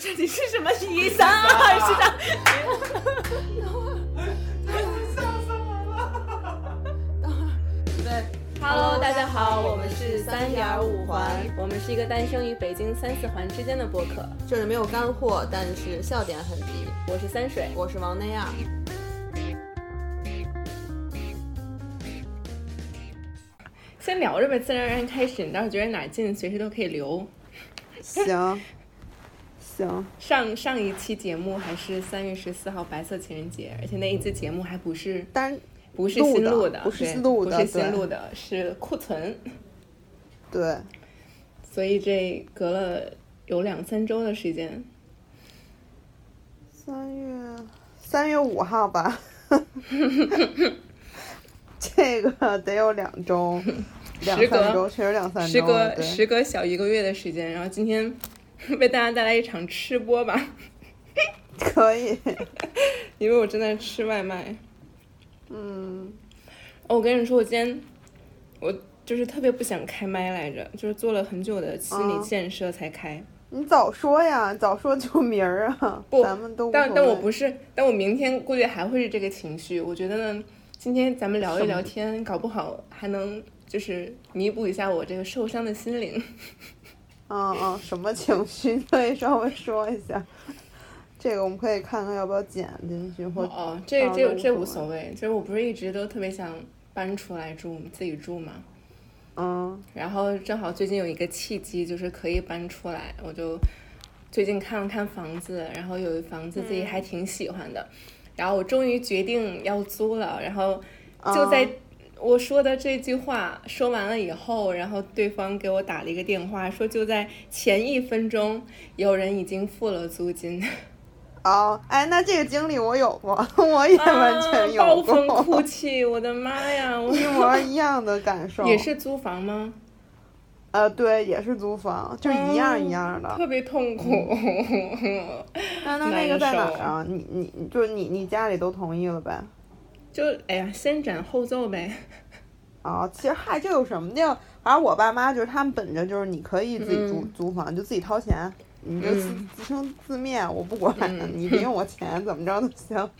不是你是什么意思啊？是的。对，Hello，大家好，我们是三点五环，我们是一个诞生于北京三四环之间的播客，这里没有干货，但是笑点很低。我是三水，我是王内亚。先聊着呗，自然而然开始。你倒是觉得哪近，随时都可以留。行，行。上上一期节目还是三月十四号白色情人节，而且那一次节目还不是单，不是新录的，不是录的，不是新录的，是库存。对。所以这隔了有两三周的时间。三月三月五号吧。这个得有两周，两三周，确实两三周。时隔时隔小一个月的时间，然后今天 为大家带来一场吃播吧。可以，因为我正在吃外卖。嗯，我跟你说，我今天我就是特别不想开麦来着，就是做了很久的心理建设才开。你早说呀，早说就明儿啊。不，咱们都但但我不是，但我明天估计还会是这个情绪。我觉得呢。今天咱们聊一聊天，搞不好还能就是弥补一下我这个受伤的心灵。嗯嗯，什么情绪可以稍微说一下？这个我们可以看看要不要剪进去，或哦，这这这无所谓。其实我不是一直都特别想搬出来住，自己住嘛。嗯。然后正好最近有一个契机，就是可以搬出来，我就最近看了看房子，然后有一房子自己还挺喜欢的。然后我终于决定要租了，然后就在我说的这句话说完了以后，然后对方给我打了一个电话，说就在前一分钟，有人已经付了租金。哦，哎，那这个经历我有过，我也完全有过。暴风 哭泣，我的妈呀！一模一样的感受。也是租房吗？呃，对，也是租房，就一样一样的，特别痛苦。那那那个在哪儿啊？你你就是你你家里都同意了呗？就哎呀，先斩后奏呗。啊，其实嗨，这有什么的？反正我爸妈就是他们本着就是你可以自己租租房，就自己掏钱，你就自自生自灭，我不管，你别用我钱，怎么着都行。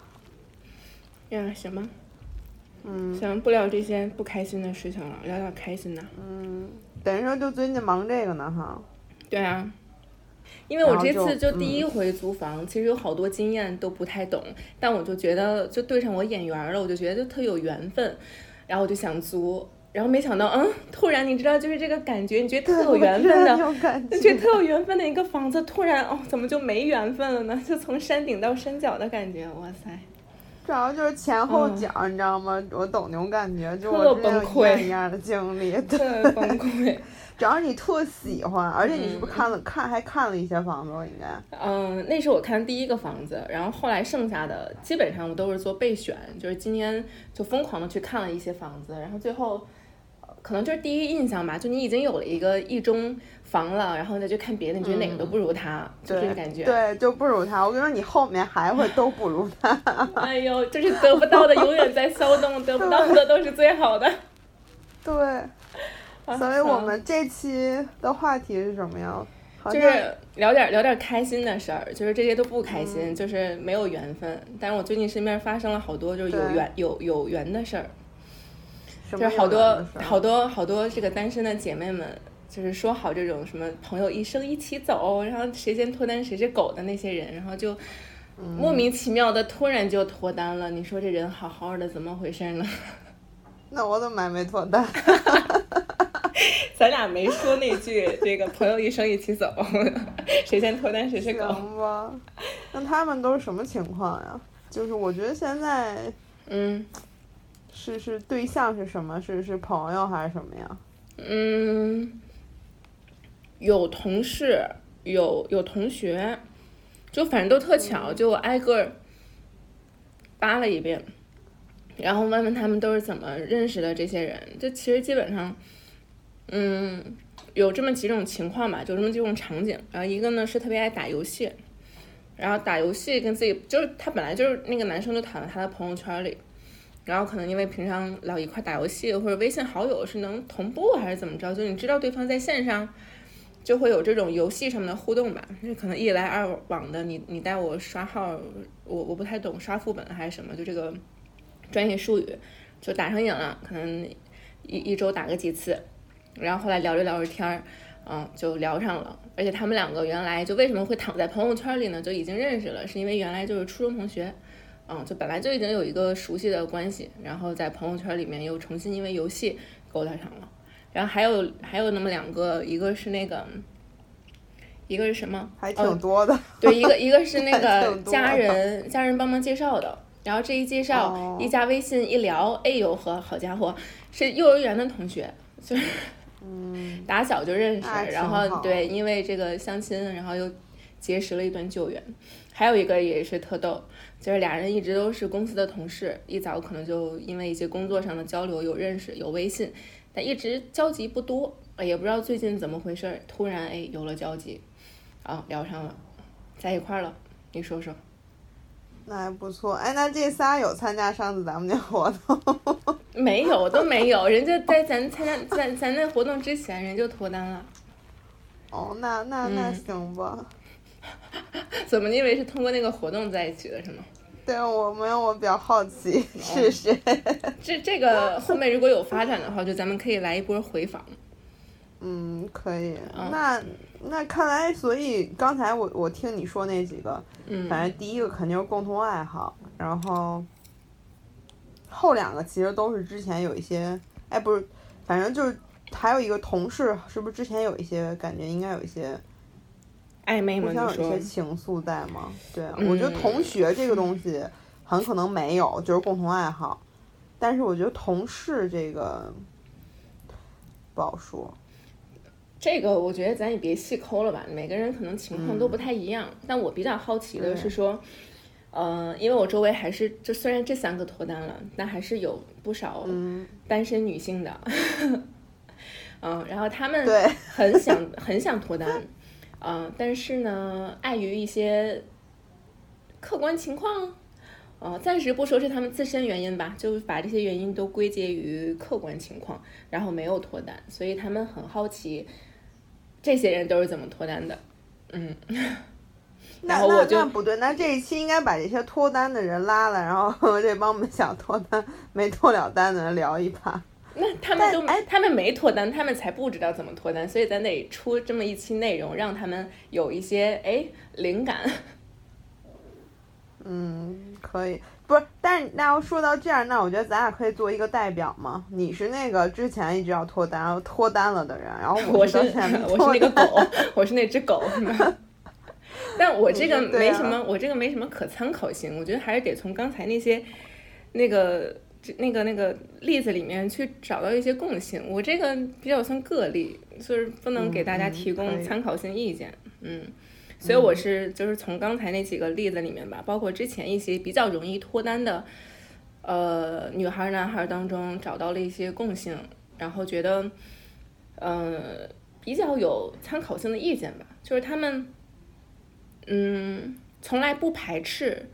呀，行吧。嗯，行，不聊这些不开心的事情了，聊点开心的。嗯，等于说就最近忙这个呢，哈。对啊，因为我这次就第一回租房，其实有好多经验都不太懂，但我就觉得就对上我眼缘了，我就觉得就特有缘分，然后我就想租，然后没想到，嗯，突然你知道就是这个感觉，你觉得特有缘分的，就觉得特有缘分的一个房子，突然哦，怎么就没缘分了呢？就从山顶到山脚的感觉，哇塞！主要就是前后脚，你知道吗？我懂那种感觉，就我之前一样一样的经历，特崩溃。主要你特喜欢，而且你是不是看了看还看了一些房子？应该。嗯，那是我看第一个房子，然后后来剩下的基本上我都是做备选，就是今天就疯狂的去看了一些房子，然后最后可能就是第一印象吧，就你已经有了一个意中。房了，然后再去看别的，你觉得哪个都不如他，就这个感觉。对，就不如他。我跟你说，你后面还会都不如他。哎呦，就是得不到的永远在骚动，得不到的都是最好的。对。所以我们这期的话题是什么呀？就是聊点聊点开心的事儿，就是这些都不开心，就是没有缘分。但是我最近身边发生了好多就是有缘有有缘的事儿，就是好多好多好多这个单身的姐妹们。就是说好这种什么朋友一生一起走，然后谁先脱单谁是狗的那些人，然后就莫名其妙的突然就脱单了。你说这人好好的怎么回事呢？那我怎么还没脱单？咱俩没说那句这个朋友一生一起走，谁先脱单谁是狗。行吧。那他们都是什么情况呀？就是我觉得现在，嗯，是是对象是什么？是是朋友还是什么呀？嗯。有同事，有有同学，就反正都特巧，就我挨个扒了一遍，然后问问他们都是怎么认识的这些人。就其实基本上，嗯，有这么几种情况吧，就这么几种场景。然后一个呢是特别爱打游戏，然后打游戏跟自己就是他本来就是那个男生就躺在他的朋友圈里，然后可能因为平常老一块打游戏或者微信好友是能同步还是怎么着，就你知道对方在线上。就会有这种游戏上面的互动吧，那可能一来二往的，你你带我刷号，我我不太懂刷副本还是什么，就这个专业术语，就打上瘾了，可能一一周打个几次，然后后来聊着聊着天儿，嗯，就聊上了，而且他们两个原来就为什么会躺在朋友圈里呢？就已经认识了，是因为原来就是初中同学，嗯，就本来就已经有一个熟悉的关系，然后在朋友圈里面又重新因为游戏勾搭上了。然后还有还有那么两个，一个是那个，一个是什么？还挺多的。对，一个一个是 那个家人家人帮忙介绍的。然后这一介绍，一加微信一聊，哎呦呵，好家伙，是幼儿园的同学，就是嗯，打小就认识。然后对，因为这个相亲，然后又结识了一段旧缘。还有一个也是特逗，就是俩人一直都是公司的同事，一早可能就因为一些工作上的交流有认识，有微信。但一直交集不多，也不知道最近怎么回事，突然哎有了交集，啊聊上了，在一块儿了，你说说？那还不错，哎，那这仨有参加上次咱们那活动？没有，都没有，人家在咱参加咱咱那活动之前人就脱单了。哦，那那那行吧。怎么？你以为是通过那个活动在一起的是吗？对我没有，我比较好奇是谁。这这个后面如果有发展的话，就咱们可以来一波回访。嗯，可以。那那看来，所以刚才我我听你说那几个，反正第一个肯定是共同爱好，然后后两个其实都是之前有一些，哎，不是，反正就是还有一个同事，是不是之前有一些感觉，应该有一些。暧昧吗？互相有一些情愫在吗？对，我觉得同学这个东西很可能没有，就是共同爱好。但是我觉得同事这个不好说。这个我觉得咱也别细抠了吧，每个人可能情况都不太一样。但我比较好奇的是说，呃，因为我周围还是就虽然这三个脱单了，但还是有不少单身女性的。嗯，然后他们很想很想脱单。嗯，但是呢，碍于一些客观情况，呃，暂时不说是他们自身原因吧，就把这些原因都归结于客观情况，然后没有脱单，所以他们很好奇，这些人都是怎么脱单的。嗯，那那那不对，那这一期应该把这些脱单的人拉了，然后 这帮我们想脱单、没脱了单的人聊一把。那他们都哎，他们没脱单，他们才不知道怎么脱单，所以咱得出这么一期内容，让他们有一些哎灵感。嗯，可以，不是，但是那要说到这样，那我觉得咱俩可以做一个代表嘛。你是那个之前一直要脱单，脱单了的人，然后我 是我是那个狗，我是那只狗。但我这个没什么，我这个没什么可参考性，我觉得还是得从刚才那些那个。那个那个例子里面去找到一些共性，我这个比较算个例，就是不能给大家提供参考性意见，嗯，所以我是就是从刚才那几个例子里面吧，包括之前一些比较容易脱单的，呃，女孩男孩当中找到了一些共性，然后觉得，嗯，比较有参考性的意见吧，就是他们，嗯，从来不排斥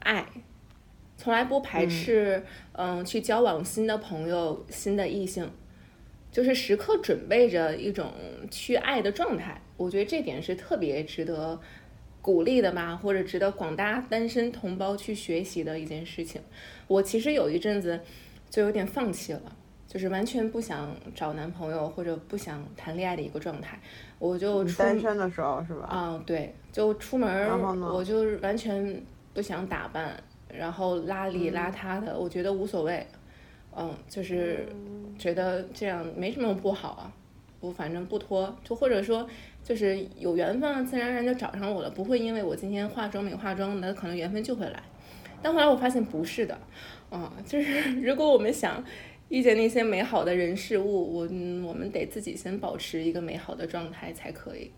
爱。从来不排斥，嗯，去交往新的朋友、新的异性，就是时刻准备着一种去爱的状态。我觉得这点是特别值得鼓励的吧，或者值得广大单身同胞去学习的一件事情。我其实有一阵子就有点放弃了，就是完全不想找男朋友或者不想谈恋爱的一个状态。我就单身的时候是吧？啊，对，就出门我就完全不想打扮。然后邋里邋遢的，我觉得无所谓，嗯，就是觉得这样没什么不好啊，我反正不拖，就或者说就是有缘分，自然而然就找上我了，不会因为我今天化妆没化妆，那可能缘分就会来。但后来我发现不是的，啊，就是 如果我们想遇见那些美好的人事物，我我们得自己先保持一个美好的状态才可以。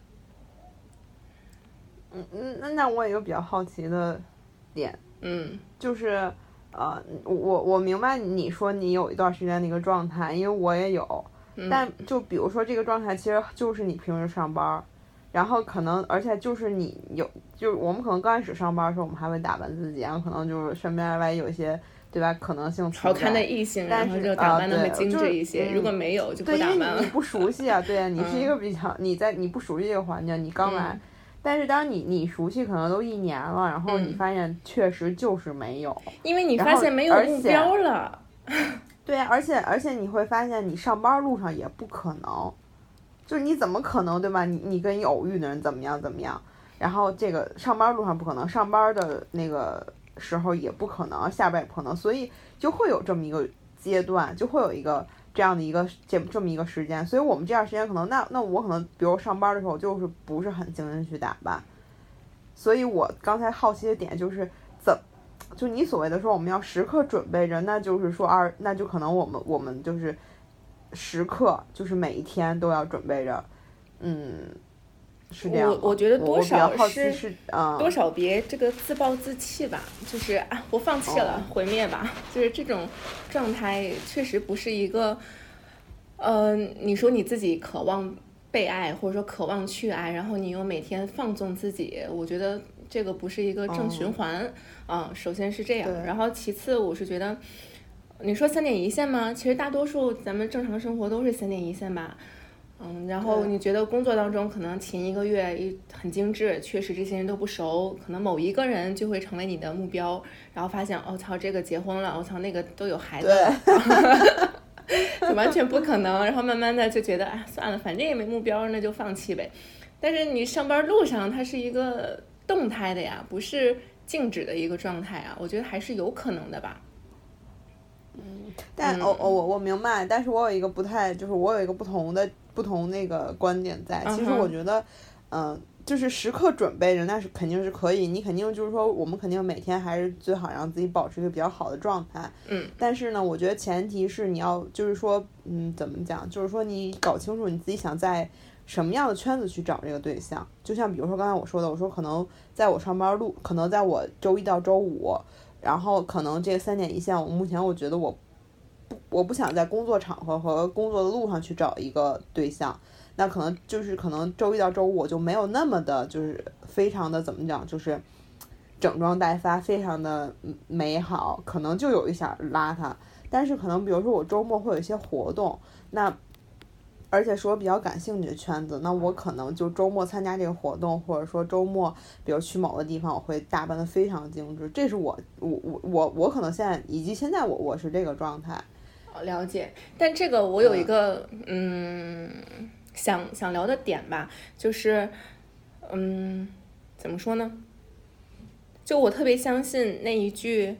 嗯嗯，那那我也有比较好奇的点。嗯，就是，呃，我我明白你说你有一段时间的一个状态，因为我也有，但就比如说这个状态，其实就是你平时上班，然后可能而且就是你有，就是我们可能刚开始上班的时候，我们还会打扮自己，然后可能就是身边万一有一些。对吧？可能性好看的异性，但是就打扮的会精致一些。如果没有，就不打扮了。你不熟悉啊，对啊，你是一个比较你在你不熟悉这个环境，你刚来。但是当你你熟悉，可能都一年了，然后你发现确实就是没有，因为你发现没有目标了。对啊，而且而且你会发现，你上班路上也不可能，就是你怎么可能对吧？你你跟你偶遇的人怎么样怎么样？然后这个上班路上不可能，上班的那个。时候也不可能，下班也不可能，所以就会有这么一个阶段，就会有一个这样的一个这这么一个时间，所以我们这段时间可能，那那我可能，比如上班的时候，就是不是很精心去打扮，所以我刚才好奇的点就是怎，就你所谓的说我们要时刻准备着，那就是说二，那就可能我们我们就是时刻就是每一天都要准备着，嗯。是这样我我觉得多少是多少别这个自暴自弃吧，就是啊，我放弃了，毁灭吧，就是这种状态确实不是一个，呃，你说你自己渴望被爱，或者说渴望去爱，然后你又每天放纵自己，我觉得这个不是一个正循环啊。首先是这样，然后其次我是觉得，你说三点一线吗？其实大多数咱们正常生活都是三点一线吧。嗯，然后你觉得工作当中可能前一个月一很精致，确实这些人都不熟，可能某一个人就会成为你的目标，然后发现我操这个结婚了，我操那个都有孩子，就完全不可能。然后慢慢的就觉得哎算了，反正也没目标，那就放弃呗。但是你上班路上它是一个动态的呀，不是静止的一个状态啊，我觉得还是有可能的吧。嗯，但哦哦我我明白，但是我有一个不太，就是我有一个不同的。不同那个观点在，其实我觉得，嗯，就是时刻准备着，那是肯定是可以。你肯定就是说，我们肯定每天还是最好让自己保持一个比较好的状态。嗯。但是呢，我觉得前提是你要，就是说，嗯，怎么讲？就是说你搞清楚你自己想在什么样的圈子去找这个对象。就像比如说刚才我说的，我说可能在我上班路，可能在我周一到周五，然后可能这三点一线，我目前我觉得我。不我不想在工作场合和工作的路上去找一个对象，那可能就是可能周一到周五我就没有那么的，就是非常的怎么讲，就是整装待发，非常的美好，可能就有一点邋遢。但是可能比如说我周末会有一些活动，那而且是我比较感兴趣的圈子，那我可能就周末参加这个活动，或者说周末比如去某个地方，我会打扮的非常精致。这是我我我我我可能现在以及现在我我是这个状态。了解，但这个我有一个嗯想想聊的点吧，就是嗯怎么说呢？就我特别相信那一句，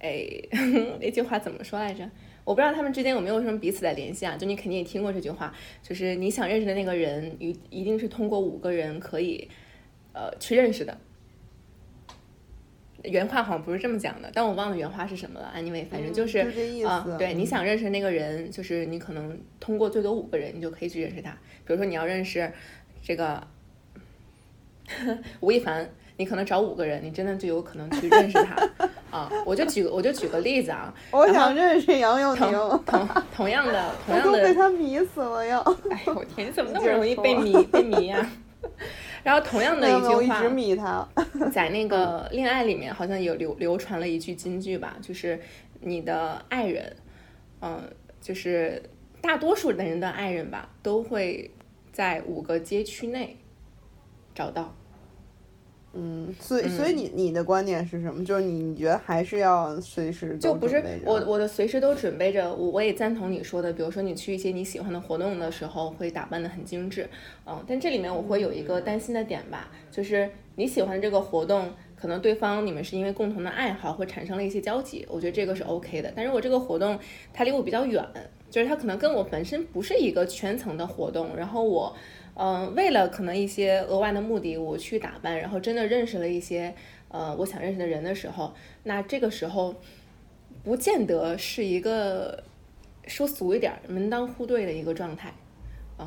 哎 那句话怎么说来着？我不知道他们之间有没有什么彼此的联系啊？就你肯定也听过这句话，就是你想认识的那个人，一一定是通过五个人可以呃去认识的。原话好像不是这么讲的，但我忘了原话是什么了。Anyway，反正就是啊，对，你想认识那个人，就是你可能通过最多五个人，你就可以去认识他。比如说你要认识这个 吴亦凡，你可能找五个人，你真的就有可能去认识他啊。我就举我就举个例子啊，我想认识杨佑宁，同同样的同样的，被他迷死了要。哎呦我天，你怎么那么容易被迷被迷呀？然后同样的一句话，在那个恋爱里面好像有流流传了一句金句吧，就是你的爱人，嗯，就是大多数的人的爱人吧，都会在五个街区内找到。嗯，所以所以你你的观点是什么？就是你你觉得还是要随时就不是我我的随时都准备着。我我也赞同你说的，比如说你去一些你喜欢的活动的时候，会打扮的很精致。嗯，但这里面我会有一个担心的点吧，就是你喜欢这个活动，可能对方你们是因为共同的爱好会产生了一些交集，我觉得这个是 OK 的。但如果这个活动它离我比较远，就是它可能跟我本身不是一个圈层的活动，然后我。嗯，为了可能一些额外的目的，我去打扮，然后真的认识了一些呃我想认识的人的时候，那这个时候不见得是一个说俗一点门当户对的一个状态，嗯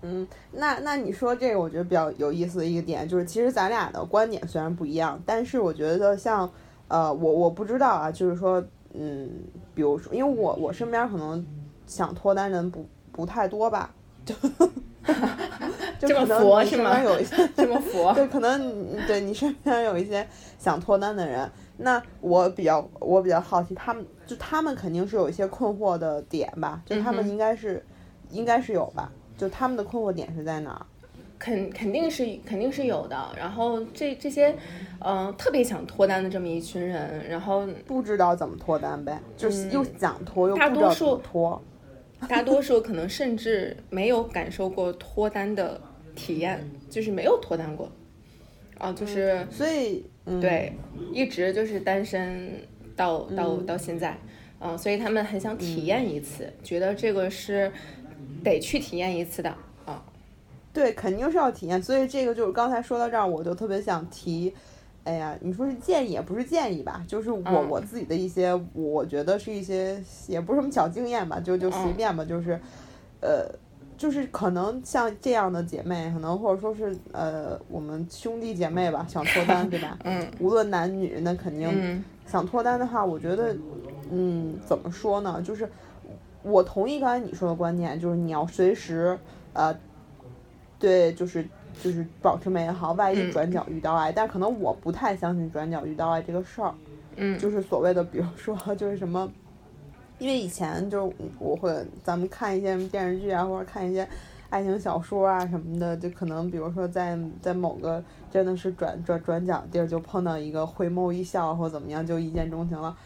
嗯，那那你说这个，我觉得比较有意思的一个点就是，其实咱俩的观点虽然不一样，但是我觉得像呃我我不知道啊，就是说嗯，比如说，因为我我身边可能想脱单人不不太多吧，就。就这么可能你身佛是吗边有一些 这么佛，对，可能对你身边有一些想脱单的人，那我比较我比较好奇，他们就他们肯定是有一些困惑的点吧，就他们应该是、应该是有吧，就他们的困惑点是在哪儿？肯肯定是肯定是有的。然后这这些，嗯、特别想脱单的这么一群人，然后不知道怎么脱单呗，就是又想脱又不知道怎么脱。大多数可能甚至没有感受过脱单的体验，就是没有脱单过，啊，就是所以，嗯，对，一直就是单身到到嗯到现在，嗯，所以他们很想体验一次，觉得这个是得去体验一次的啊。对，肯定是要体验。所以这个就是刚才说到这儿，我就特别想提，哎呀，你说是建议也不是建议吧，就是我、嗯我自己的一些，我觉得是一些也不是什么小经验吧，就就随嗯便吧，就是，呃，就是可能像这样的姐妹，可能或者说是呃我们兄弟姐妹吧，想脱单，对吧？嗯无论男女，那肯定嗯想脱单的话，我觉得，嗯，怎么说呢？就是我同意刚才你说的观点，就是你要随时，呃，对，就是就是保持美好，万一嗯转角遇到爱，但可能我不太相信转角遇到爱这个事儿，嗯，就是所谓的，比如说就是什么，因为以前就是我会咱们看一些电视剧啊，或者看一些。爱情小说啊什么的，就可能比如说在在某个真的是转转转角地儿，就碰到一个回眸一笑或怎么样，就一见钟情了。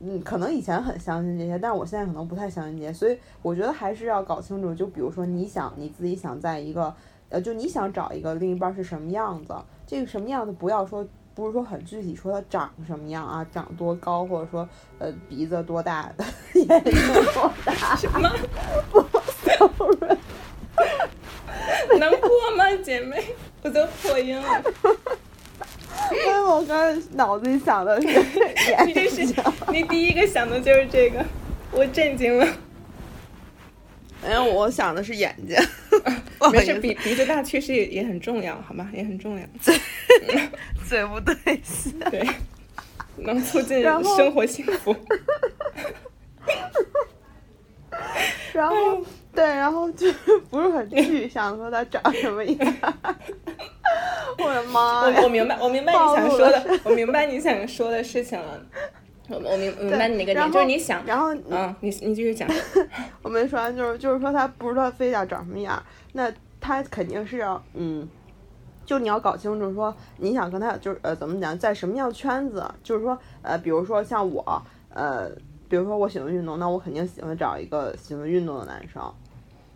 嗯，可能以前很相信这些，但是我现在可能不太相信这些，所以我觉得还是要搞清楚。就比如说你想你自己想在一个，呃，就你想找一个另一半是什么样子，这个什么样子不要说不是说很具体，说他长什么样啊，长多高，或者说呃鼻子多大，眼睛多大，什么？不 能过吗，姐妹？我都破音了。因为我刚才脑子里想的是 你这是。你第一个想的就是这个，我震惊了。哎呀，我想的是眼睛。没事，鼻鼻子大确实也也很重要，好吗，也很重要。嘴嘴不对戏。对，能促进生活幸福。然后对，然后就不是很具象说他长什么样。我的妈呀！我我明白，我明白你想说的，我明白你想说的事情了。我我明白你那个点，就是你想，然后嗯，你你继续讲。我没说完，就是就是说他不知道非要长什么样，那他肯定是要嗯，就你要搞清楚说你想跟他就是呃怎么讲，在什么样的圈子，就是说呃比如说像我呃，比如说我喜欢运动，那我肯定喜欢找一个喜欢运动的男生，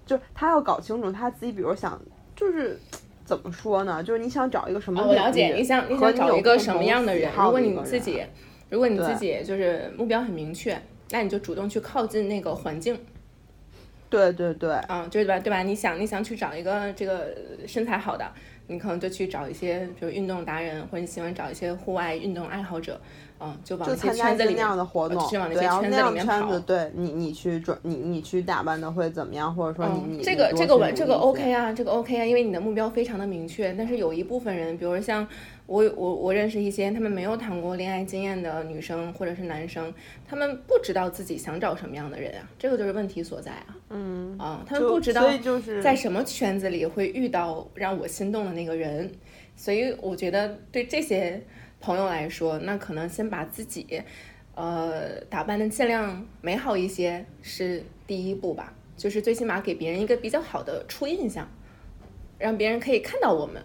就他要搞清楚他自己，比如想就是。怎么说呢？就是你想找一个什么哦，我了解，你想你和想找一个什么样的人？如果你自己。己，如果你自己就是目标很明确，那你就主动去靠近那个环境，对对对，啊，对吧？对吧？你想你想去找一个这个身材好的，你可能就去找一些比如运动达人，或者你喜欢找一些户外运动爱好者，嗯，就参加一些那圈子里面样的活动，去往那对，些圈子然后那样里面跑圈子，。对你你去转你你去打扮的会怎么样，或者说你嗯你，这个这个我这个 OK 啊，啊，这个 OK 啊，因为你的目标非常的明确。但是有一部分人，比如像我我我认识一些他们没有谈过恋爱经验的女生或者是男生，他们不知道自己想找什么样的人啊，这个就是问题所在啊。嗯，啊，他们不知道在什么圈子里会遇到让我心动的那个人，所以我觉得对这些朋友来说，那可能先把自己，呃，打扮的尽量美好一些是第一步吧，就是最起码给别人一个比较好的初印象，让别人可以看到我们，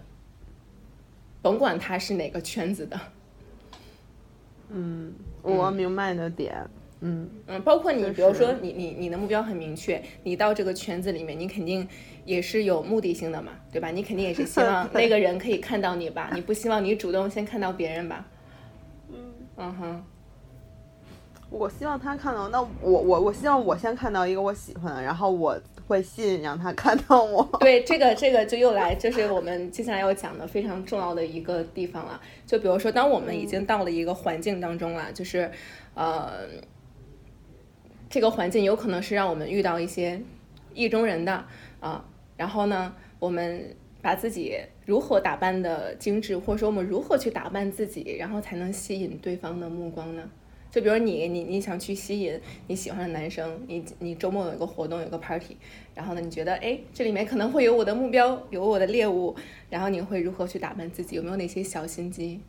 甭管他是哪个圈子的，嗯，我明白你的点，嗯嗯，包括你，比如说你你你的目标很明确，你到这个圈子里面，你肯定也是有目的性的嘛，对吧？你肯定也是希望 那个人可以看到你吧，你不希望你主动先看到别人吧？嗯嗯哼，我希望他看到，那我我我希望我先看到一个我喜欢的，然后我会吸引让他看到我，对，这个这个就又来，这是我们接下来要讲的非常重要的一个地方了。就比如说，当我们已经到了一个环境当中了，就是呃，这个环境有可能是让我们遇到一些意中人的啊、然后呢，我们把自己如何打扮的精致，或者说我们如何去打扮自己，然后才能吸引对方的目光呢？就比如你你你想去吸引你喜欢的男生，你你周末有一个活动有个 party，然后呢你觉得哎这里面可能会有我的目标，有我的猎物，然后你会如何去打扮自己？有没有哪些小心机？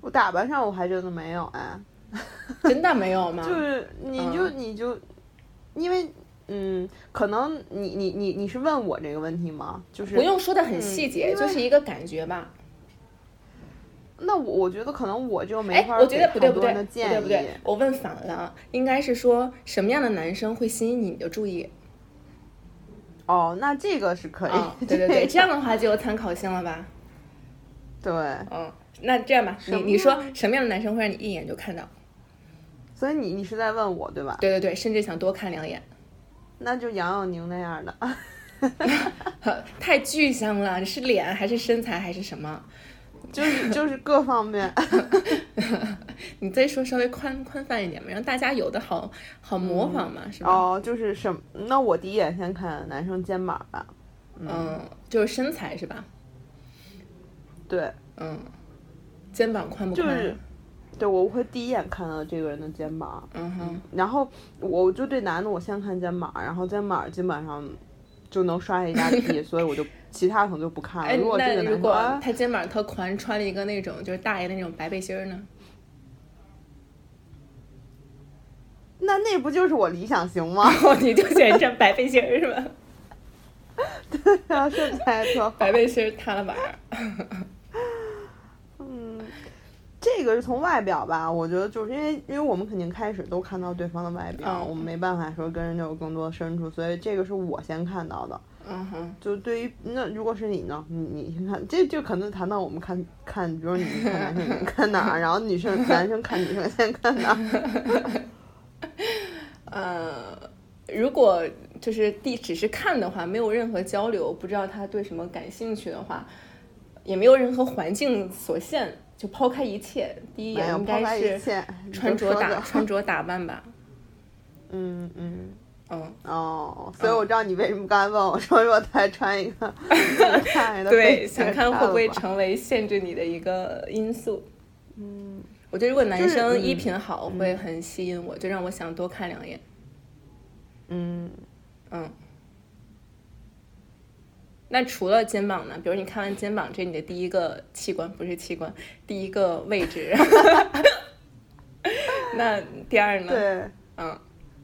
我打扮上我还真的没有哎，真的没有吗？就是你就你就，因为嗯，可能你你你你是问我这个问题吗？就是不用说的很细节，就是一个感觉吧。那我我觉得可能我就没法我觉得不对不对不对不对，我问反了，应该是说什么样的男生会吸引你的注意？哦，那这个是可以，对对对，这样的话就有参考性了吧？对，嗯。那这样吧，你你说什么样的男生会让你一眼就看到？所以你你是在问我对吧？对对对，甚至想多看两眼。那就杨永宁那样的，太具象了。是脸还是身材还是什么？就是就是各方面。你再说稍微宽宽泛一点嘛，让大家有的好好模仿嘛，是吧？哦，就是什？那我第一眼先看男生肩膀吧。嗯，就是身材是吧？对，嗯。肩膀宽不宽？就是，对我会第一眼看到这个人的肩膀，嗯哼，然后我就对男的，我先看肩膀，然后肩膀基本上就能刷下一大批，所以我就其他可能就不看了。如果这个男的他肩膀特宽，穿了一个那种就是大爷的那种白背心呢？那那不就是我理想型吗？你就喜欢穿白背心是吧？对啊，身材特好，白背心塌了板。这个是从外表吧，我觉得就是因为，因为我们肯定开始都看到对方的外表，我们没办法说跟人家有更多的深处，所以这个是我先看到的。嗯哼。就对于那如果是你呢，你你先看，这就可能谈到我们看看，比如你看男生看哪，然后女生男生看女生先看哪。呃，如果就是第只是看的话，没有任何交流，不知道他对什么感兴趣的话，也没有任何环境所限。就抛开一切，第一眼应该是穿着打穿着 打扮吧。嗯嗯嗯哦，所以我知道你为什么刚才问我说，如果再穿一个，对，想看会不会成为限制你的一个因素。嗯，我觉得如果男生衣品好，会很吸引我，就让我想多看两眼。嗯嗯。那除了肩膀呢？比如你看完肩膀，这你的第一个器官，不是器官，第一个位置。那第二呢？对，嗯，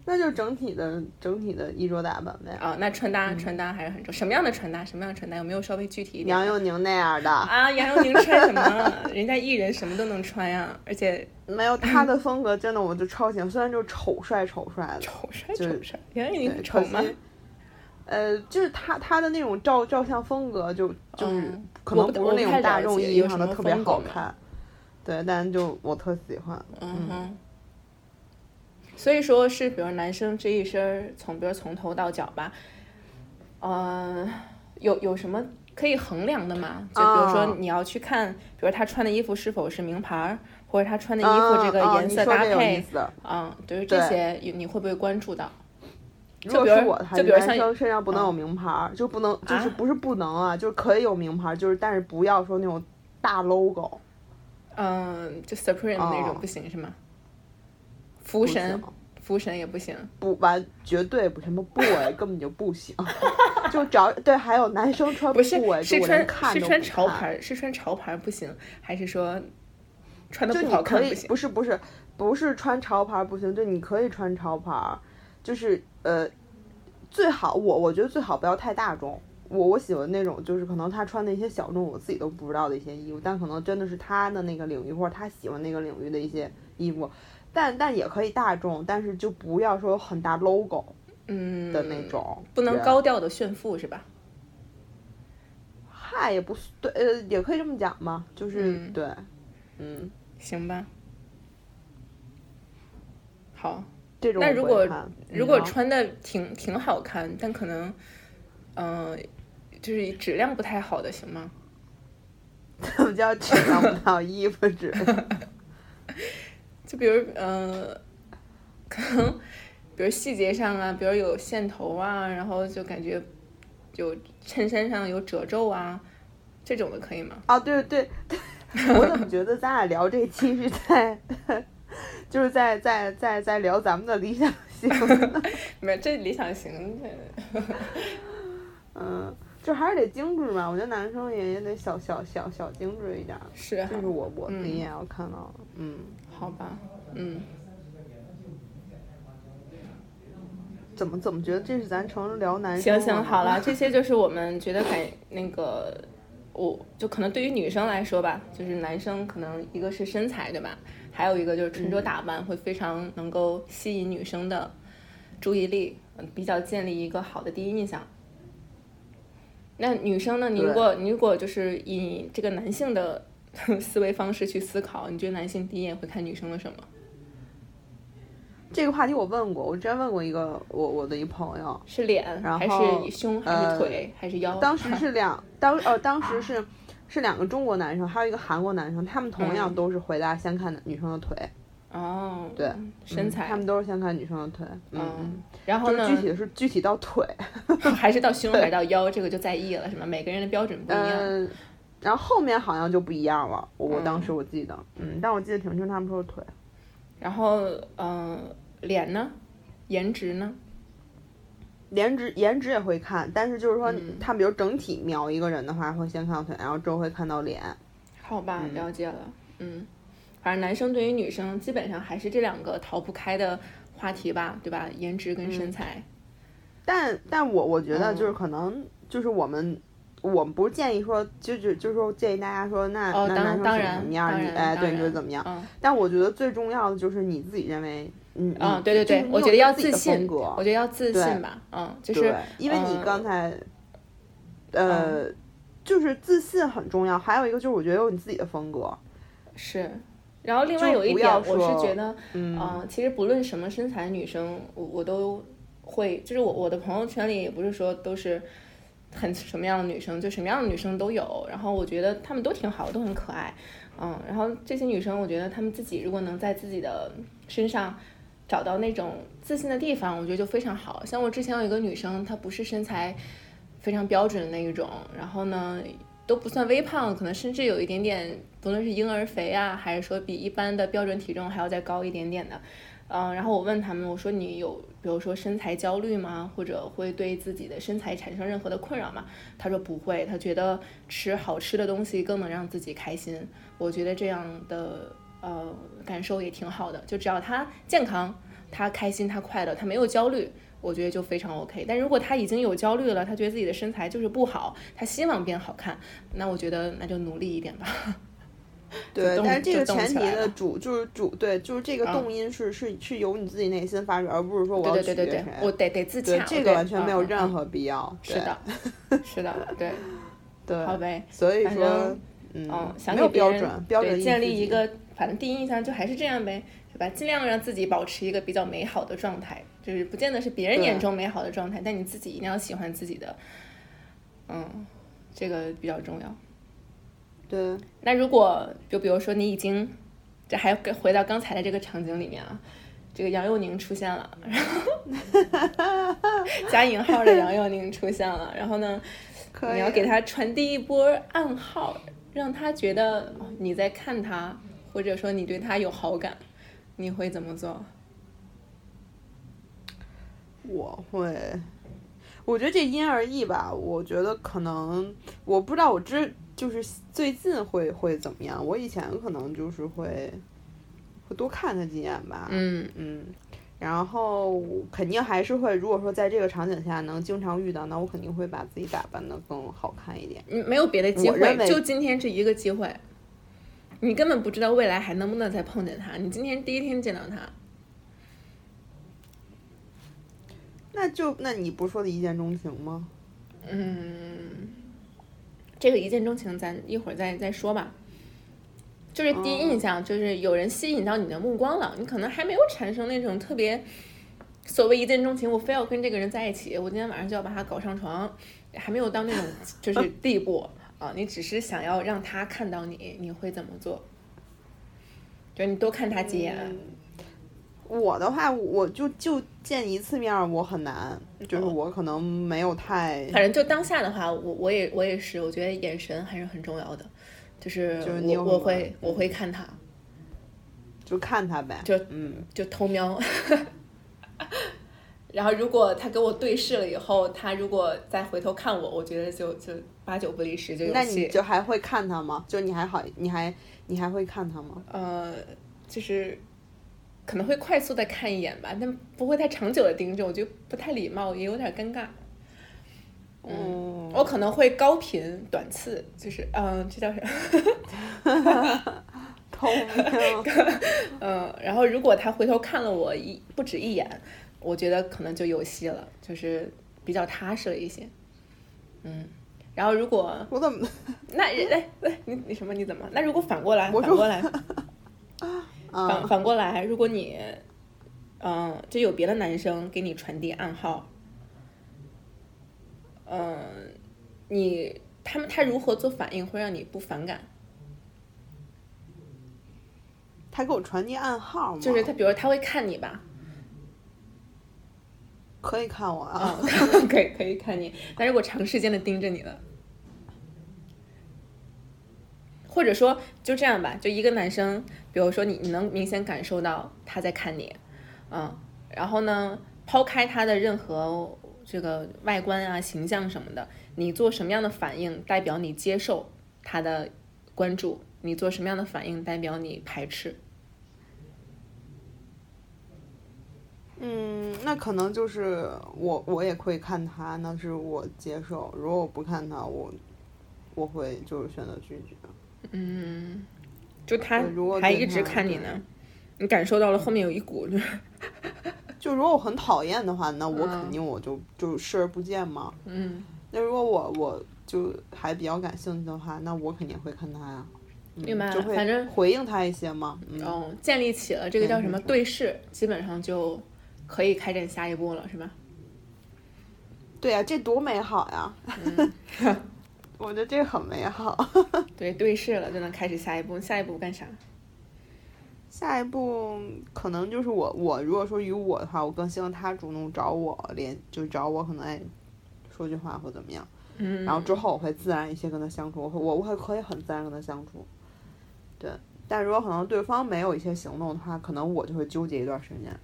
那就整体的整体的衣着打扮呗。啊，那穿搭穿搭还是很重要。什么样的穿搭？什么样的穿搭？有没有稍微具体一点？杨佑宁那样的啊？杨佑宁穿什么？人家艺人什么都能穿呀，而且 没有他的风格，真的我就超喜欢。虽然就是丑帅丑帅的，丑帅丑帅，杨佑宁丑吗？呃，就是他他的那种照照相风格，就就是可能不是那种大众意义上的特别好看，对，但就我特喜欢。嗯哼。所以说是，比如男生这一身从，比如从头到脚吧，呃，有有什么可以衡量的吗？就比如说你要去看，比如他穿的衣服是否是名牌，或者他穿的衣服这个颜色搭配，嗯，对于这些，你会不会关注到？如果是我，他男生身上不能有名牌，就不能，就是不是不能啊，就是可以有名牌，就是但是不要说那种大 logo，嗯，就 Supreme 那种不行是吗？福神，福神也不行，不完绝对不什么 boy 根本就不行，就只要对，还有男生穿不是是穿是穿潮牌是穿潮牌不行，还是说穿的不好看不行？不是不是不是穿潮牌不行，就你可以穿潮牌，就是呃。最好我我觉得最好不要太大众，我我喜欢那种就是可能他穿的一些小众我自己都不知道的一些衣服，但可能真的是他的那个领域或者他喜欢那个领域的一些衣服，但但也可以大众，但是就不要说很大 logo，嗯的那种，不能高调的炫富是吧？嗨，也不对，呃，也可以这么讲嘛，就是对，嗯，行吧，好。那如果如果穿的挺挺好看，但可能，嗯，就是质量不太好的，行吗？怎么叫质量不好？衣服质？就比如，嗯，可能，比如细节上啊，比如有线头啊，然后就感觉有衬衫上有褶皱啊，这种的可以吗？啊，对对对 我怎么觉得咱俩聊这期是在，就是在在在在聊咱们的理想型？没，这理想型这，嗯，就还是得精致嘛。我觉得男生也也得小小小小精致一点。是，这是我我第一眼要看到的。嗯，好吧，嗯。怎么怎么觉得这是咱成聊男生？行行好了，这些就是我们觉得感那个，我就可能对于女生来说吧，就是男生可能一个是身材对吧，还有一个就是穿着打扮会非常能够吸引女生的注意力，比较建立一个好的第一印象。那女生呢？你如果你如果就是以这个男性的 思维方式去思考，你觉得男性第一眼会看女生的什么？这个话题我问过，我之前问过一个我我的一朋友，是脸，然后还是胸，还是腿，还是腰？当时是两当呃当时是是两个中国男生，还有一个韩国男生，他们同样都是回答先看女生的腿。哦，对，身材，他们都是先看女生的腿。嗯，然后呢？具体的是具体到腿，还是到胸，还是到腰？这个就在意了，是吗？每个人的标准不一样。嗯，然后后面好像就不一样了。我当时我记得，嗯，但我记得挺清他们说的腿。然后，嗯。脸呢？颜值呢？颜值颜值也会看，但是就是说，他比如整体瞄一个人的话，会先看到腿，然后之后会看到脸。好吧，了解了。嗯，反正男生对于女生基本上还是这两个逃不开的话题吧，对吧？颜值跟身材。但但我我觉得就是可能就是我们我们不是建议说，就就就是说建议大家说，那那男生怎么样？你哎，对，你觉得怎么样？但我觉得最重要的就是你自己认为。嗯嗯，对对对，我觉得要自信，我觉得要自信吧，嗯，就是因为你刚才，呃，就是自信很重要，还有一个就是我觉得有你自己的风格，是，然后另外有一点，我是觉得，嗯，其实不论什么身材女生，我我都会，就是我我的朋友圈里也不是说都是很什么样的女生，就什么样的女生都有，然后我觉得她们都挺好，都很可爱，嗯，然后这些女生，我觉得她们自己如果能在自己的身上。找到那种自信的地方，我觉得就非常好像我之前有一个女生，她不是身材非常标准的那一种，然后呢都不算微胖，可能甚至有一点点，不论是婴儿肥啊，还是说比一般的标准体重还要再高一点点的，嗯，然后我问他们，我说你有比如说身材焦虑吗？或者会对自己的身材产生任何的困扰吗？他说不会，他觉得吃好吃的东西更能让自己开心。我觉得这样的。呃，感受也挺好的，就只要他健康，他开心，他快乐，他没有焦虑，我觉得就非常 OK。但如果他已经有焦虑了，他觉得自己的身材就是不好，他希望变好看，那我觉得那就努力一点吧。对，但是这个前提的主就是主对，就是这个动因是是是由你自己内心发出，而不是说我要取悦谁。我得得自洽，这个完全没有任何必要。是的，是的，对对，好呗。所以说，嗯，想给别人对建立一个。反正第一印象就还是这样呗，对吧？尽量让自己保持一个比较美好的状态，就是不见得是别人眼中美好的状态，但你自己一定要喜欢自己的，嗯，这个比较重要。对。那如果就比如说你已经，这还回到刚才的这个场景里面啊，这个杨佑宁出现了，然 后加引号的杨佑宁出现了，然后呢，你要给他传递一波暗号，让他觉得你在看他。或者说你对他有好感，你会怎么做？我会，我觉得这因人而异吧。我觉得可能，我不知道我之就是最近会会怎么样。我以前可能就是会会多看他几眼吧。嗯嗯，然后肯定还是会，如果说在这个场景下能经常遇到，那我肯定会把自己打扮的更好看一点。嗯，没有别的机会，就今天这一个机会。你根本不知道未来还能不能再碰见他。你今天第一天见到他，那就那你不说的一见钟情吗？嗯，这个一见钟情咱一会儿再再说吧。就是第一印象，就是有人吸引到你的目光了，你可能还没有产生那种特别所谓一见钟情，我非要跟这个人在一起，我今天晚上就要把他搞上床，还没有到那种 就是地步。啊，你只是想要让他看到你，你会怎么做？就你多看他几眼。我的话，我就就见一次面，我很难，就是我可能没有太。反正就当下的话，我我也我也是，我觉得眼神还是很重要的。就是就是你我我会我会看他，就看他呗。就嗯，就偷瞄。然后如果他跟我对视了以后，他如果再回头看我，我觉得就就八九不离十，就有那你。就还会看他吗？就你还好，你还你还会看他吗？呃，就是可能会快速的看一眼吧，但不会太长久的盯着，我觉得不太礼貌，也有点尴尬。嗯，我可能会高频短次，就是嗯，这叫什么？偷瞄。嗯，然后如果他回头看了我一不止一眼，我觉得可能就有戏了，就是比较踏实了一些。嗯，然后如果我怎么？那哎哎，你你什么？你怎么？那如果反过来，我反过来，啊反反过来，如果你，嗯、就有别的男生给你传递暗号，嗯、你他们他如何做反应会让你不反感？他给我传递暗号吗？就是他，比如他会看你吧，可以看我啊。啊、可以可以看你，但如果长时间的盯着你了。或者说就这样吧，就一个男生，比如说你你能明显感受到他在看你，嗯，然后呢，抛开他的任何这个外观啊、形象什么的，你做什么样的反应代表你接受他的关注，你做什么样的反应代表你排斥。嗯，那可能就是我我也会看他，那是我接受。如果我不看他，我我会就是选择拒绝。嗯，就他还一直看你呢，你感受到了后面有一股就是 就如果我很讨厌的话，那我嗯肯定我就就视而不见嘛。嗯那如果我我就还比较感兴趣的话，那我肯定会看他呀。嗯明白反正回应他一些嘛。嗯，哦，建立起了这个叫什么嗯对视，基本上就可以开展下一步了，是吧？对呀、这多美好呀！嗯我觉得这个很美好。对，对视了就能开始下一步，下一步干啥？下一步可能就是我，我如果说与我的话，我更希望他主动找我联，就找我，可能哎说句话或怎么样。嗯，然后之后我会自然一些跟他相处，我会我我会可以很自然跟他相处。对，但如果可能对方没有一些行动的话，可能我就会纠结一段时间。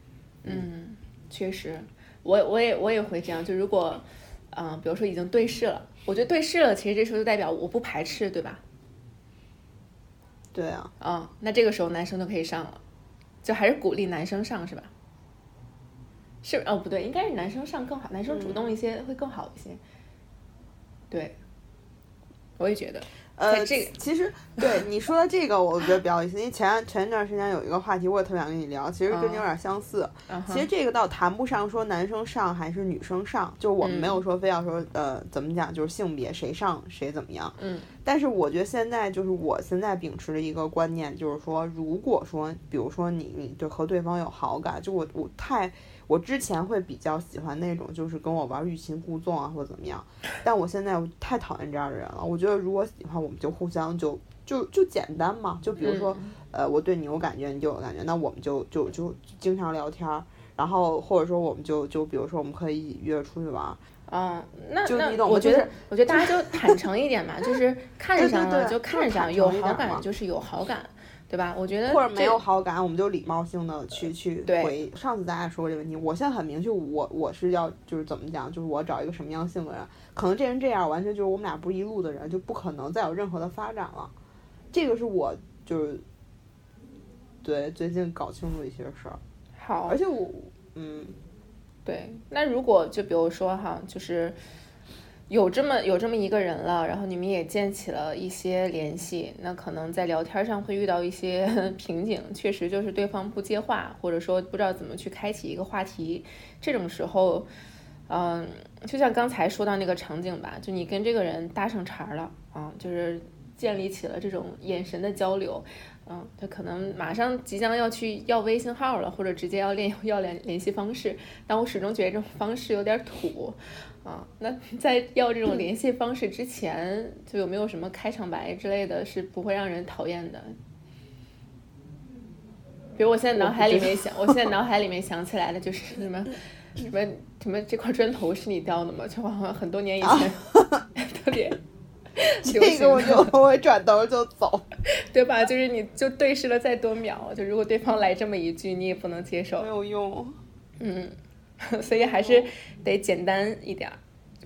嗯，确实，我我也我也会这样。就如果，嗯、比如说已经对视了，我觉得对视了，其实这时候就代表我不排斥，对吧？对啊，嗯，那这个时候男生就可以上了，就还是鼓励男生上是吧？是哦，不对，应该是男生上更好，男生主动一些会更好一些。对，我也觉得，呃，这个其实对你说的这个，我觉得比较有意思，因为前前一段时间有一个话题，我也特别想跟你聊，其实跟你有点相似。其实这个倒谈不上说男生上还是女生上，就我们没有说非要说、呃怎么讲，就是性别谁上谁怎么样。嗯但是我觉得现在就是我现在秉持的一个观念，就是说，如果说比如说你你对和对方有好感，就我我太我之前会比较喜欢那种就是跟我玩欲擒故纵啊或者怎么样，但我现在我太讨厌这样的人了。我觉得如果喜欢，我们就互相就就就简单嘛，就比如说、嗯呃我对你有感觉，你对我有感觉，那我们就就就经常聊天儿。然后或者说我们就就比如说我们可以约出去玩儿，嗯，那就那我觉得，我觉得大家就 坦诚一点嘛，就是看上了就看上，有好感就是有好感，对吧？我觉得或者没有好感，我们就礼貌性的去去回。上次咱俩说过这个问题，我现在很明确，我我是要就是怎么讲，就是我找一个什么样性格的人，可能这人这样，完全就是我们俩不是一路的人，就不可能再有任何的发展了。这个是我就是对最近搞清楚一些事儿，好而，且我嗯对，那如果就比如说哈，就是有这么有这么一个人了，然后你们也建起了一些联系，那可能在聊天上会遇到一些 瓶颈，确实就是对方不接话，或者说不知道怎么去开启一个话题，这种时候。嗯，就像刚才说到那个场景吧，就你跟这个人搭上茬了啊，就是建立起了这种眼神的交流，嗯，他可能马上即将要去要微信号了，或者直接要联 要联联系方式，但我始终觉得这种方式有点土，啊，那在要这种联系方式之前，就有没有什么开场白之类的，是不会让人讨厌的？比如我现在脑海里面想，我现在脑海里面想起来的就是什么什么什么这块砖头是你掉的吗？就好像很多年以前，特别 这个我就我转头就走，对吧？就是你就对视了再多秒，就如果对方来这么一句，你也不能接受，没有用。嗯，所以还是得简单一点，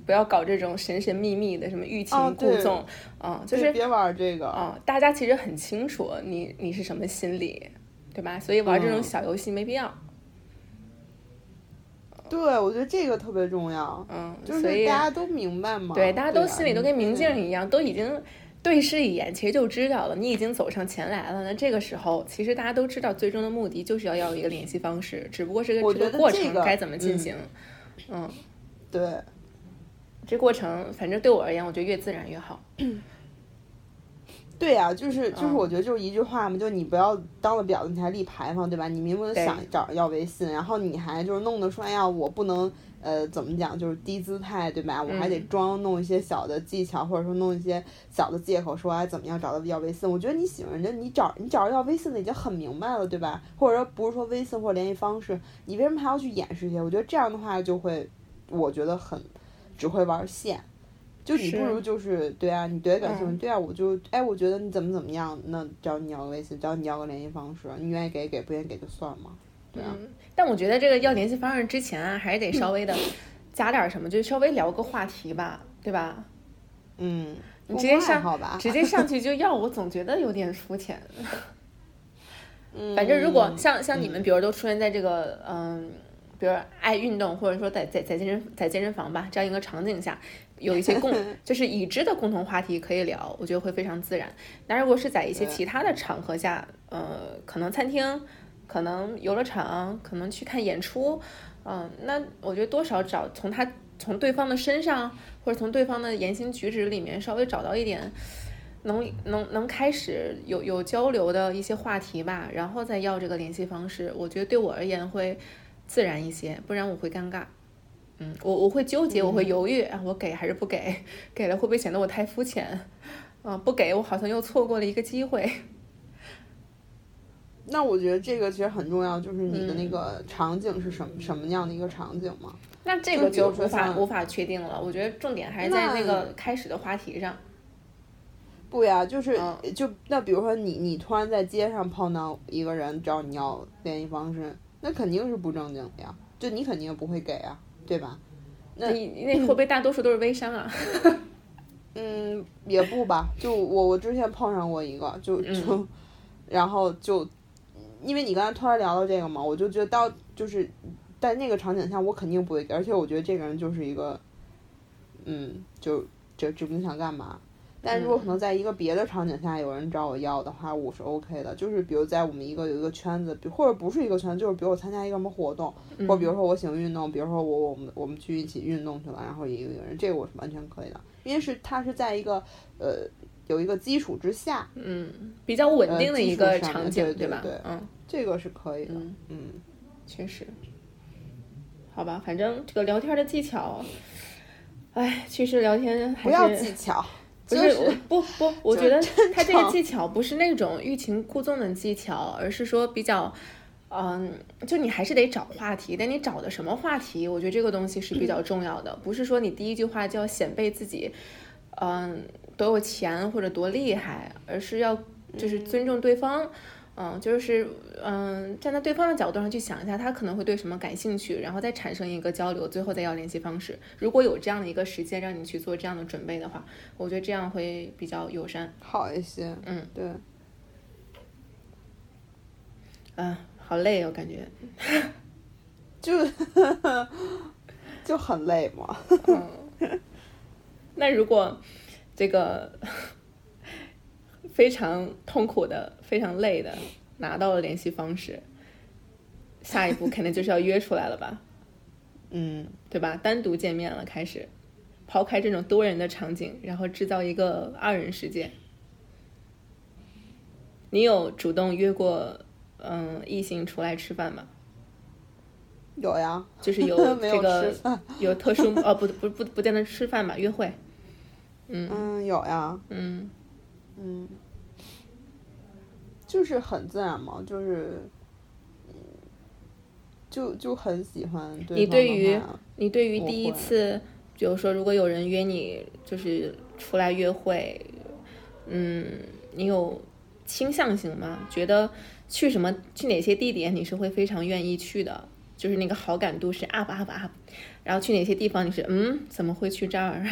不要搞这种神神秘秘的什么欲擒故纵，嗯，就是别玩这个啊。大家其实很清楚你你是什么心理，对吧？所以玩这种小游戏没必要。对，我觉得这个特别重要。嗯，就是大家都明白嘛。对，大家都心里都跟明镜一样，都已经对视一眼，其实就知道了，你已经走上前来了。那这个时候，其实大家都知道，最终的目的就是要要一个联系方式，只不过是个这个过程该怎么进行。嗯，对，这过程反正对我而言，我觉得越自然越好。对呀，就是就是，我觉得就是一句话嘛，就你不要当了婊子你还立牌坊，对吧？你明明想找要微信，然后你还就是弄得说，哎呀，我不能呃怎么讲，就是低姿态，对吧？我还得装弄一些小的技巧，或者说弄一些小的借口，说哎怎么样找到要微信？我觉得你喜欢人家，你找你找着要微信的已经很明白了，对吧？或者说不是说微信或者联系方式，你为什么还要去掩饰一些？我觉得这样的话就会，我觉得很只会玩线。就你不如就是对啊，你对感兴趣，对啊，我就哎，我觉得你怎么怎么样，那找你要个微信，找你要个联系方式，你愿意给给，不愿意给就算嘛，对啊。但我觉得这个要联系方式之前啊，还是得稍微的加点什么，就稍微聊个话题吧，对吧？嗯，你直接上直接上去就要，我总觉得有点肤浅。嗯，反正如果像像你们，比如都出现在这个嗯。比如爱运动，或者说在在在健身在健身房吧这样一个场景下，有一些共 就是已知的共同话题可以聊，我觉得会非常自然。那如果是在一些其他的场合下，呃，可能餐厅，可能游乐场，可能去看演出，嗯，那我觉得多少找从他从对方的身上，或者从对方的言行举止里面稍微找到一点能能能开始有有交流的一些话题吧，然后再要这个联系方式，我觉得对我而言会。自然一些，不然我会尴尬。嗯，我我会纠结，我会犹豫啊，我给还是不给？给了会不会显得我太肤浅？啊，不给我好像又错过了一个机会。那我觉得这个其实很重要，就是你的那个场景是什么什么样的一个场景嘛？那这个就无法无法确定了。我觉得重点还是在那个开始的话题上。不呀，就是就那比如说你你突然在街上碰到一个人找你要联系方式。那肯定是不正经的呀，就你肯定不会给啊，对吧？那那会不会大多数都是微商啊？嗯，也不吧，就我我之前碰上过一个，就就，然后就，因为你刚才突然聊到这个嘛，我就觉得到就是在那个场景下，我肯定不会，而且我觉得这个人就是一个，嗯，就这指不定想干嘛。但如果可能在一个别的场景下有人找我要的话，我是 OK 的。就是比如在我们一个有一个圈子，比或者不是一个圈子，就是比如我参加一个什么活动，或比如说我喜欢运动，比如说我我们我们去一起运动去了，然后也有一个人，这个我是完全可以的，因为是他是在一个呃有一个基础之下，嗯，比较稳定的一个场景，对吧？对，嗯，这个是可以的，嗯，确实，好吧，反正这个聊天的技巧，哎，其实聊天不要技巧。不是，不不，我觉得他这个技巧不是那种欲擒故纵的技巧，而是说比较，嗯，就你还是得找话题，但你找的什么话题，我觉得这个东西是比较重要的，不是说你第一句话就要显摆自己，嗯，多有钱或者多厉害，而是要就是尊重对方。嗯，就是嗯，站在对方的角度上去想一下，他可能会对什么感兴趣，然后再产生一个交流，最后再要联系方式。如果有这样的一个时间让你去做这样的准备的话，我觉得这样会比较友善，好一些。嗯，对。嗯，好累哦，感觉。就就很累嘛。嗯。那如果这个。非常痛苦的，非常累的，拿到了联系方式，下一步肯定就是要约出来了吧？嗯，对吧？单独见面了，开始抛开这种多人的场景，然后制造一个二人世界。你有主动约过嗯异性出来吃饭吗？有呀，就是有这个 有特殊哦，不不不不见得吃饭吧，约会。嗯嗯，有呀，嗯嗯。就是很自然嘛，就是，就就很喜欢对你对于你对于第一次，比如说如果有人约你，就是出来约会，嗯，你有倾向性吗？觉得去什么去哪些地点你是会非常愿意去的？就是那个好感度是 up up up，然后去哪些地方你是嗯怎么会去这儿？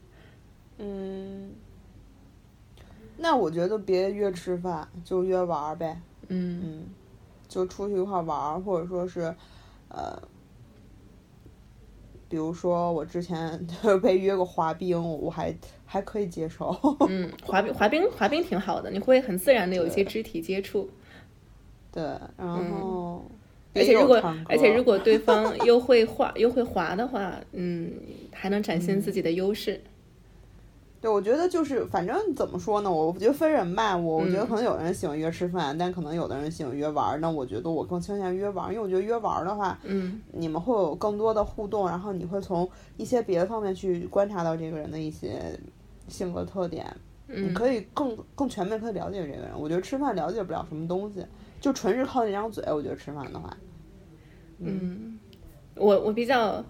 嗯，那我觉得别约吃饭，就约玩儿呗。嗯嗯，就出去一块玩儿，或者说是，呃，比如说我之前 被约过滑冰，我还还可以接受。嗯，滑冰滑冰滑冰挺好的，你会很自然的有一些肢体接触。对，然后。而且如果而且如果对方 又会滑又会滑的话，嗯，还能展现自己的优势。对，我觉得就是反正怎么说呢，我觉得分人吧。我我觉得可能有人喜欢约吃饭，但可能有的人喜欢约玩。那我觉得我更倾向于约玩，因为我觉得约玩的话，嗯，你们会有更多的互动，然后你会从一些别的方面去观察到这个人的一些性格特点，你可以更更全面可以了解这个人。我觉得吃饭了解不了什么东西。就纯是靠那张嘴，我觉得吃饭的话，嗯，我我比较，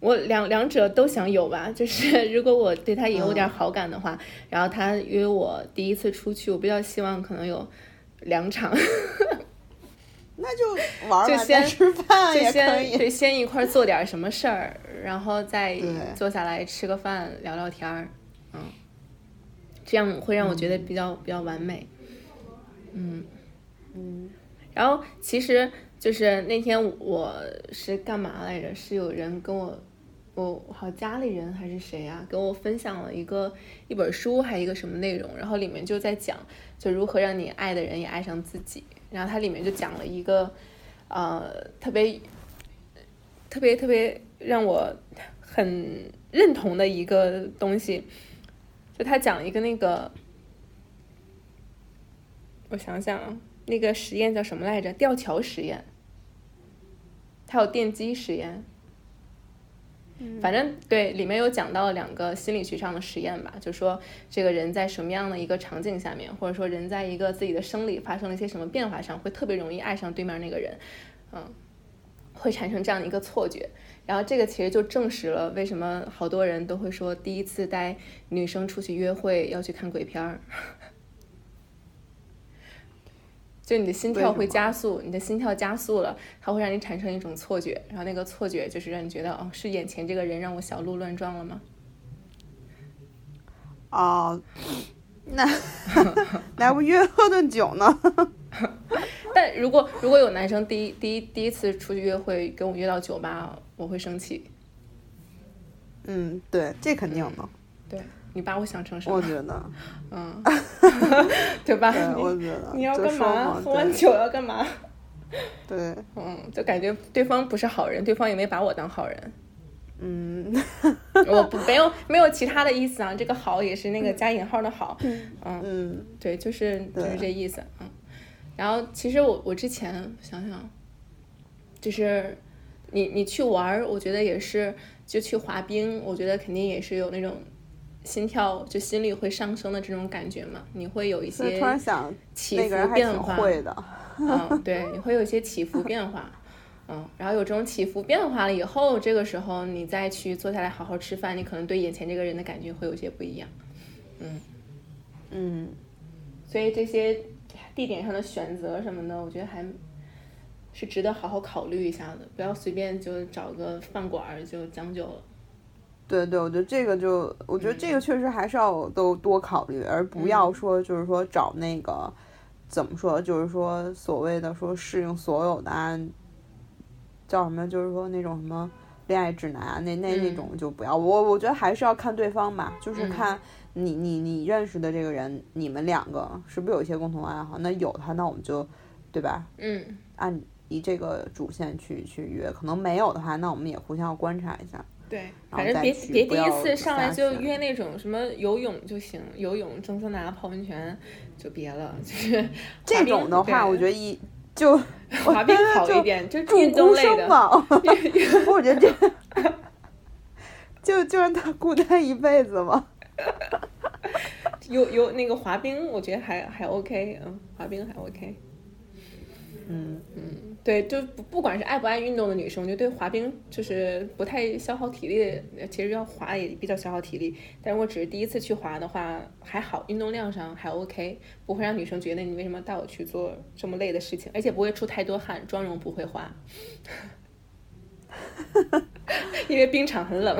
我两两者都想有吧。就是 如果我对他也有点好感的话，然后他约我第一次出去，我比较希望可能有两场。那就玩就先吃饭也可以，对，先一块做点什么事儿，然后再坐下来吃个饭聊聊天儿，嗯，这样会让我觉得比较比较完美，嗯。嗯，然后其实就是那天我是干嘛来着？是有人跟我，我好家里人还是谁啊，跟我分享了一个一本书，还一个什么内容？然后里面就在讲，就如何让你爱的人也爱上自己。然后它里面就讲了一个，呃，特别特别特别让我很认同的一个东西，就他讲一个那个，我想想啊。那个实验叫什么来着？吊桥实验，还有电击实验。反正对，里面有讲到两个心理学上的实验吧，就说这个人在什么样的一个场景下面，或者说人在一个自己的生理发生了一些什么变化上，会特别容易爱上对面那个人，嗯，会产生这样的一个错觉。然后这个其实就证实了为什么好多人都会说第一次带女生出去约会要去看鬼片儿。就你的心跳会加速，你的心跳加速了，它会让你产生一种错觉，然后那个错觉就是让你觉得，哦，是眼前这个人让我小鹿乱撞了吗？哦，那 那不约喝顿酒呢？但如果如果有男生第一第一第一次出去约会跟我约到酒吧，我会生气。嗯，对，这肯定的。对。你把我想成什么？我觉得，嗯，对吧？我觉得你要干嘛？喝完酒要干嘛？对，嗯，就感觉对方不是好人，对方也没把我当好人。嗯，我不没有没有其他的意思啊，这个好也是那个加引号的好。嗯嗯，对，就是就是这意思。嗯，然后其实我我之前想想，就是你你去玩儿，我觉得也是，就去滑冰，我觉得肯定也是有那种。心跳就心率会上升的这种感觉嘛，你会有一些起伏变化。会的，嗯，对，你会有一些起伏变化，嗯，然后有这种起伏变化了以后，这个时候你再去坐下来好好吃饭，你可能对眼前这个人的感觉会有些不一样，嗯。嗯，所以这些地点上的选择什么的，我觉得还是值得好好考虑一下的，不要随便就找个饭馆就将就了。对对，我觉得这个就，我觉得这个确实还是要都多考虑，而不要说就是说找那个怎么说，就是说所谓的说适应所有的，叫什么，就是说那种什么恋爱指南，那那那种就不要。我我觉得还是要看对方吧，就是看你你你认识的这个人，你们两个是不是有一些共同爱好？那有的话，那我们就对吧？嗯，按以这个主线去去约，可能没有的话，那我们也互相观察一下。对，反正别别第一次上来就约那种什么游泳就行，游泳、蒸桑拿、泡温泉就别了。就是 这种的话，我觉得一就 滑冰好一点，就运动类的。我觉得这就就让他孤单一辈子吧。有有那个滑冰，我觉得还还 OK，嗯，滑冰还 OK。嗯嗯，对，就不不管是爱不爱运动的女生，我觉得对滑冰就是不太消耗体力，其实要滑也比较消耗体力。但如果只是第一次去滑的话，还好，运动量上还 OK，不会让女生觉得你为什么带我去做这么累的事情，而且不会出太多汗，妆容不会花。因为冰场很冷。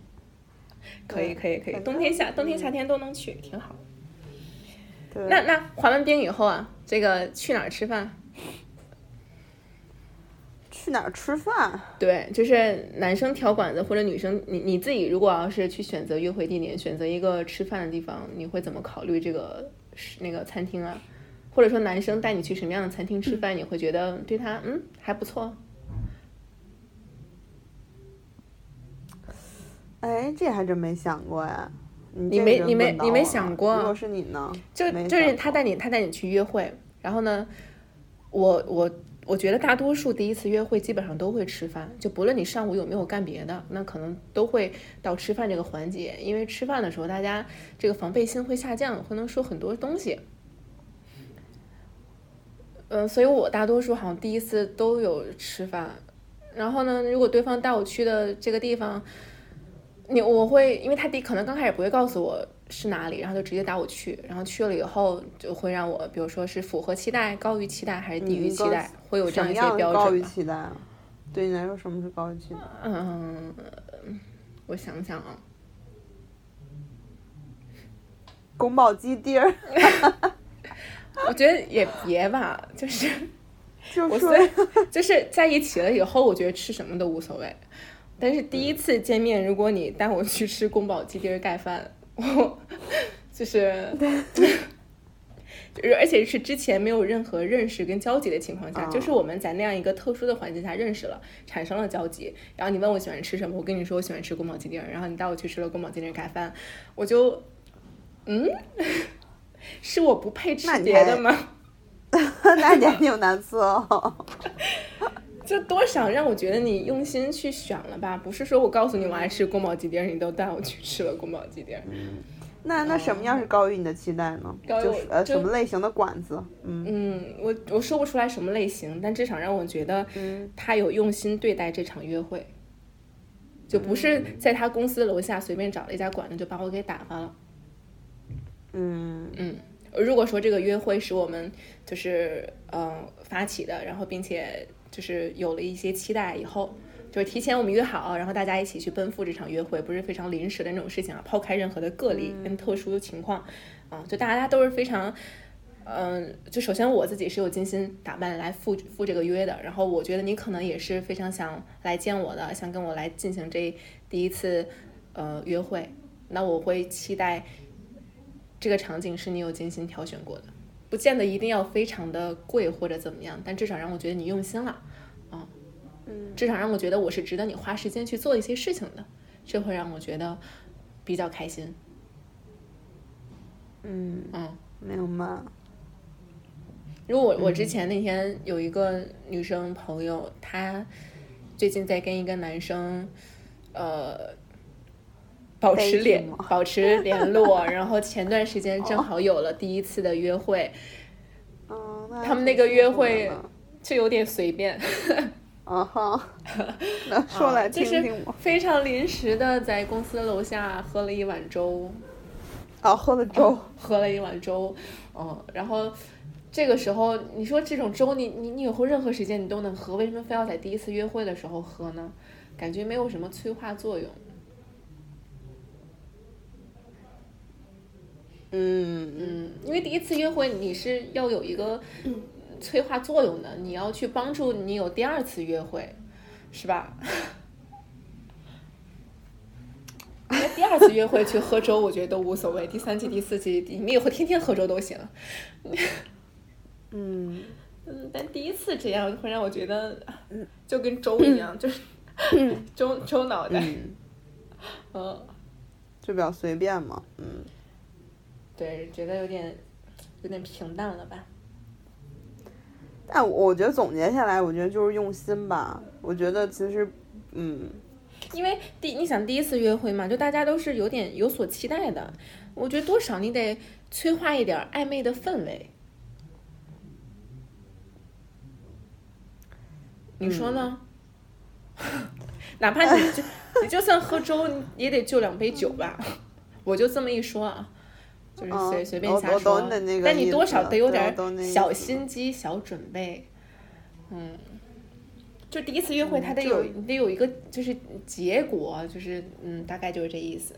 可以可以可以，冬天夏冬天夏天都能去，挺好。那那滑完冰以后啊，这个去哪儿吃饭？去哪儿吃饭？对，就是男生挑馆子，或者女生你你自己如果要是去选择约会地点，选择一个吃饭的地方，你会怎么考虑这个那个餐厅啊？或者说男生带你去什么样的餐厅吃饭，你会觉得对他嗯还不错？哎，这还真没想过呀。你没你没你没想过？如果是你呢？就就是他带你他带你去约会，然后呢，我我我觉得大多数第一次约会基本上都会吃饭，就不论你上午有没有干别的，那可能都会到吃饭这个环节，因为吃饭的时候大家这个防备心会下降，会能说很多东西。嗯，所以我大多数好像第一次都有吃饭，然后呢，如果对方带我去的这个地方。你我会，因为他第可能刚开始不会告诉我是哪里，然后就直接带我去，然后去了以后就会让我，比如说是符合期待、高于期待还是低于期待，会有这样一些标准。高于期待，对你来说什么是高于期待？嗯，我想想啊，宫保鸡丁儿。我觉得也别吧，就是，就是，就是在一起了以后，我觉得吃什么都无所谓。但是第一次见面，如果你带我去吃宫保鸡丁盖饭，我 就是，就是而且是之前没有任何认识跟交集的情况下，就是我们在那样一个特殊的环境下认识了，产生了交集。然后你问我喜欢吃什么，我跟你说我喜欢吃宫保鸡丁，然后你带我去吃了宫保鸡丁盖饭，我就，嗯，是我不配吃别的吗？那你还挺有难吃哦。就多少让我觉得你用心去选了吧，不是说我告诉你我爱吃宫保鸡丁，你都带我去吃了宫保鸡丁。那那什么样是高于你的期待呢？就是呃什么类型的馆子？嗯嗯，我我说不出来什么类型，但至少让我觉得他有用心对待这场约会，就不是在他公司楼下随便找了一家馆子就把我给打发了。嗯嗯，如果说这个约会是我们就是嗯发起的，然后并且。就是有了一些期待，以后就是提前我们约好，然后大家一起去奔赴这场约会，不是非常临时的那种事情啊。抛开任何的个例跟特殊的情况，啊，就大家都是非常，嗯，就首先我自己是有精心打扮来赴赴这个约的，然后我觉得你可能也是非常想来见我的，想跟我来进行这第一次呃约会，那我会期待这个场景是你有精心挑选过的。不见得一定要非常的贵或者怎么样，但至少让我觉得你用心了，啊，嗯，至少让我觉得我是值得你花时间去做一些事情的，这会让我觉得比较开心。嗯嗯，没有吗。如果我我之前那天有一个女生朋友，她最近在跟一个男生，呃。保持联保持联络，然后前段时间正好有了第一次的约会，他们那个约会。就有点随便，啊哈，那说来听听非常临时的在公司楼下喝了一碗粥，啊，喝了粥，喝了一碗粥，嗯，然后这个时候你说这种粥你你你以后任何时间你都能喝，为什么非要在第一次约会的时候喝呢？感觉没有什么催化作用。嗯嗯，因为第一次约会你是要有一个催化作用的，你要去帮助你有第二次约会，是吧？那第二次约会去喝粥，我觉得都无所谓。第三季、第四季，你们以后天天喝粥都行。嗯嗯，但第一次这样会让我觉得，就跟粥一样，就是 粥粥脑袋，嗯，就比较随便嘛，嗯。对，觉得有点有点平淡了吧？但我觉得总结下来，我觉得就是用心吧。我觉得其实，嗯，因为第你想第一次约会嘛，就大家都是有点有所期待的。我觉得多少你得催化一点暧昧的氛围。你说呢？哪怕你就你就算喝粥，也得就两杯酒吧。我就这么一说啊，就是随随便瞎说。但你多少得有点小心机、小准备。嗯，就第一次约会，他得有得有一个就是结果，就是嗯，大概就是这意思。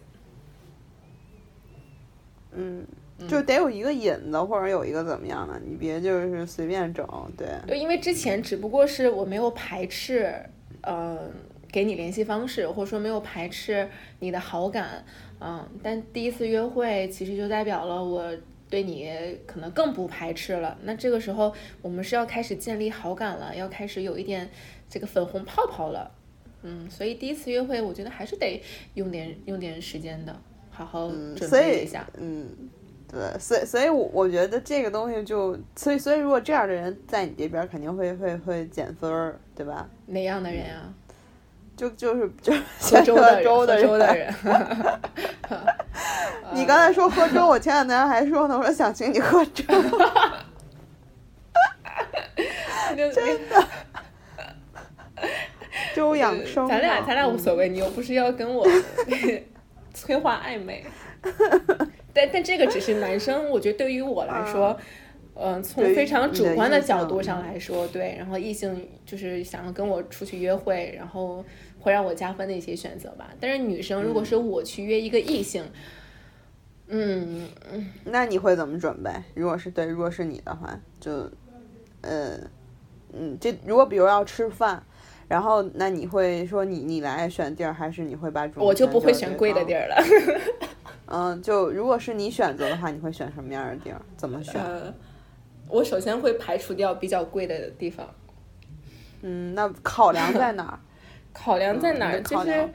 嗯。就得有一个引子，或者有一个怎么样的，你别就是随便整，对。对，因为之前只不过是我没有排斥，呃，给你联系方式，或者说没有排斥你的好感，嗯，但第一次约会其实就代表了我对你可能更不排斥了。那这个时候我们是要开始建立好感了，要开始有一点这个粉红泡泡了，嗯，所以第一次约会我觉得还是得用点用点时间的，好好准备一下，嗯。对，所以所以，我我觉得这个东西就，所以所以，如果这样的人在你这边，肯定会会会减分儿，对吧？哪样的人啊？就就是就是喝粥的粥的人。你刚才说喝粥，我前两天还说呢，我说想请你喝粥。真的。粥养生。咱俩咱俩无所谓，你又不是要跟我 催化暧昧。但但这个只是男生，我觉得对于我来说，嗯，从非常主观的角度上来说，对，然后异性就是想要跟我出去约会，然后会让我加分的一些选择吧。但是女生如果是我去约一个异性，嗯，那你会怎么准备？如果是对，如果是你的话，就，呃，嗯，这如果比如要吃饭，然后那你会说你你来选地儿，还是你会把主？我就不会选贵的地儿了。嗯，就如果是你选择的话，你会选什么样的地儿？怎么选？我首先会排除掉比较贵的地方。嗯，那考量在哪儿？考量在哪儿？就是，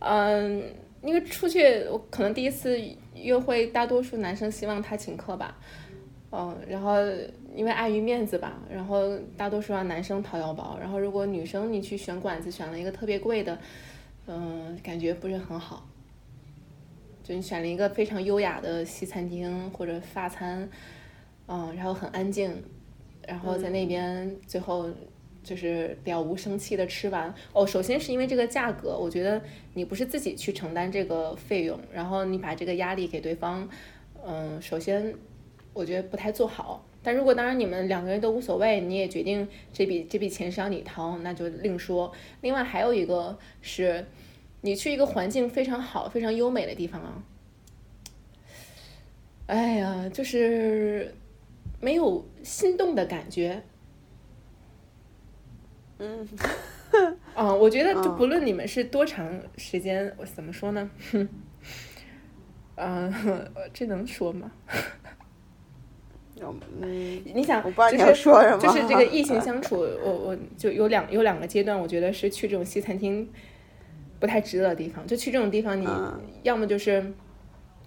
嗯，因为出去，我可能第一次约会，大多数男生希望他请客吧。嗯，然后因为碍于面子吧，然后大多数让男生掏腰包。然后如果女生你去选馆子，选了一个特别贵的，嗯，感觉不是很好。就你选了一个非常优雅的西餐厅或者法餐，嗯，然后很安静，然后在那边最后就是了无生气的吃完。哦，首先是因为这个价格，我觉得你不是自己去承担这个费用，然后你把这个压力给对方，嗯，首先我觉得不太做好。但如果当然你们两个人都无所谓，你也决定这笔这笔钱是要你掏，那就另说。另外还有一个是。你去一个环境非常好、非常优美的地方啊，哎呀，就是没有心动的感觉。嗯，啊，我觉得就不论你们是多长时间，我怎么说呢？嗯，这能说吗？嗯，你想，就是就是这个异性相处，我我就有两有两个阶段，我觉得是去这种西餐厅。不太值得的地方，就去这种地方，你要么就是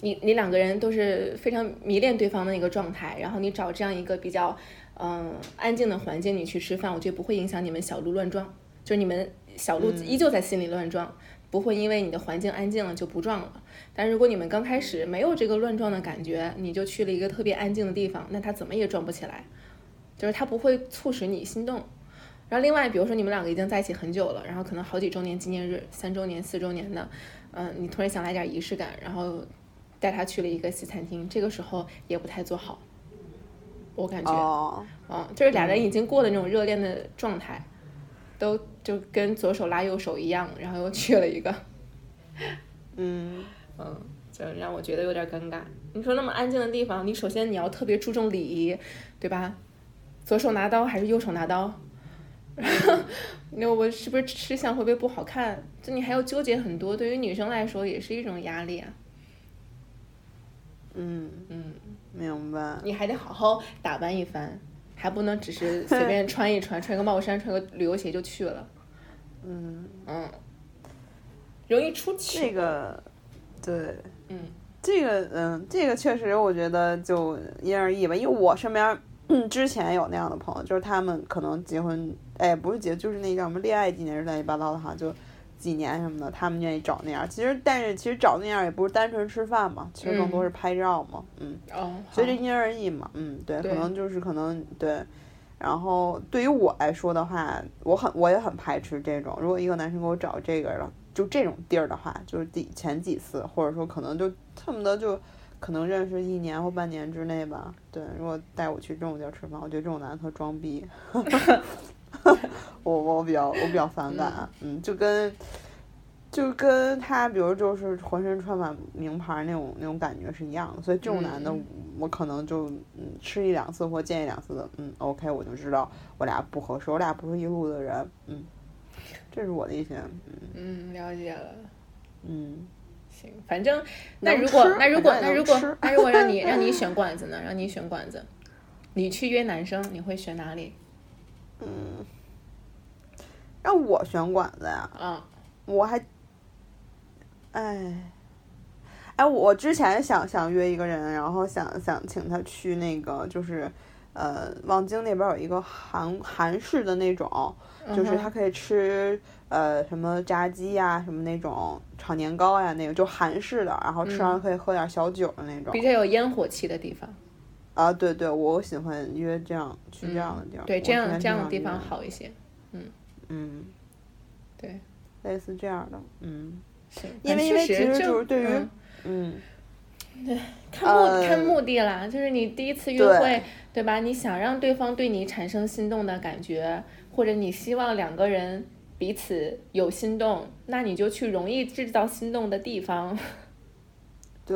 你你两个人都是非常迷恋对方的一个状态，然后你找这样一个比较嗯安静的环境，你去吃饭，我觉得不会影响你们小鹿乱撞，就是你们小鹿依旧在心里乱撞，不会因为你的环境安静了就不撞了。但如果你们刚开始没有这个乱撞的感觉，你就去了一个特别安静的地方，那它怎么也撞不起来，就是它不会促使你心动。然后另外，比如说你们两个已经在一起很久了，然后可能好几周年纪念日、三周年、四周年的，嗯，你突然想来点仪式感，然后带他去了一个西餐厅，这个时候也不太做好，我感觉，嗯，就是俩人已经过了那种热恋的状态，都就跟左手拉右手一样，然后又去了一个，嗯 嗯，就让我觉得有点尴尬。你说那么安静的地方，你首先你要特别注重礼仪，对吧？左手拿刀还是右手拿刀？那我是不是吃相会不会不好看？就你还要纠结很多，对于女生来说也是一种压力啊。嗯嗯，明白。你还得好好打扮一番，还不能只是 随便穿一穿，穿个帽衫，穿个旅游鞋就去了。嗯嗯，容易出糗。这个，对，嗯，这个，嗯，这个确实，我觉得就因人而异吧，因为我身边。嗯，之前有那样的朋友，就是他们可能结婚，哎，不是结，就是那叫什么恋爱纪念日乱七八糟的哈，就几年什么的，他们愿意找那样。其实，但是其实找那样也不是单纯吃饭嘛，其实更多是拍照嘛，嗯。哦。所以这因人而异嘛，嗯，对，可能就是可能对。然后对于我来说的话，我很我也很排斥这种。如果一个男生给我找这个，了就这种地儿的话，就是第前几次，或者说可能就恨不得就可能认识一年或半年之内吧。对，如果带我去这种地儿吃饭，我觉得这种男的特装逼。我我比较我比较反感，嗯，就跟就跟他，比如就是浑身穿满名牌那种那种感觉是一样的，所以这种男的我可能就嗯吃一两次或见一两次的，嗯，OK，我就知道我俩不合适，我俩不是一路的人，嗯，这是我的一些，嗯，了解了，嗯，行，反正那如果那如果那如果那如果让你 让你选馆子呢？让你选馆子，你去约男生，你会选哪里？嗯，让我选馆子呀？嗯，我还，哎，哎，我之前想想约一个人，然后想想请他去那个，就是呃，望京那边有一个韩韩式的那种，就是他可以吃呃什么炸鸡呀，什么那种炒年糕呀，那个就韩式的，然后吃完可以喝点小酒的那种，比较有烟火气的地方。啊，对对，我喜欢约这样去这样的地儿，对，这样这样的地方好一些，嗯。嗯，对，类似这样的，嗯，是，因为因为其实就是对于，嗯，对，看目看目的啦，就是你第一次约会，对吧？你想让对方对你产生心动的感觉，或者你希望两个人彼此有心动，那你就去容易制造心动的地方，对，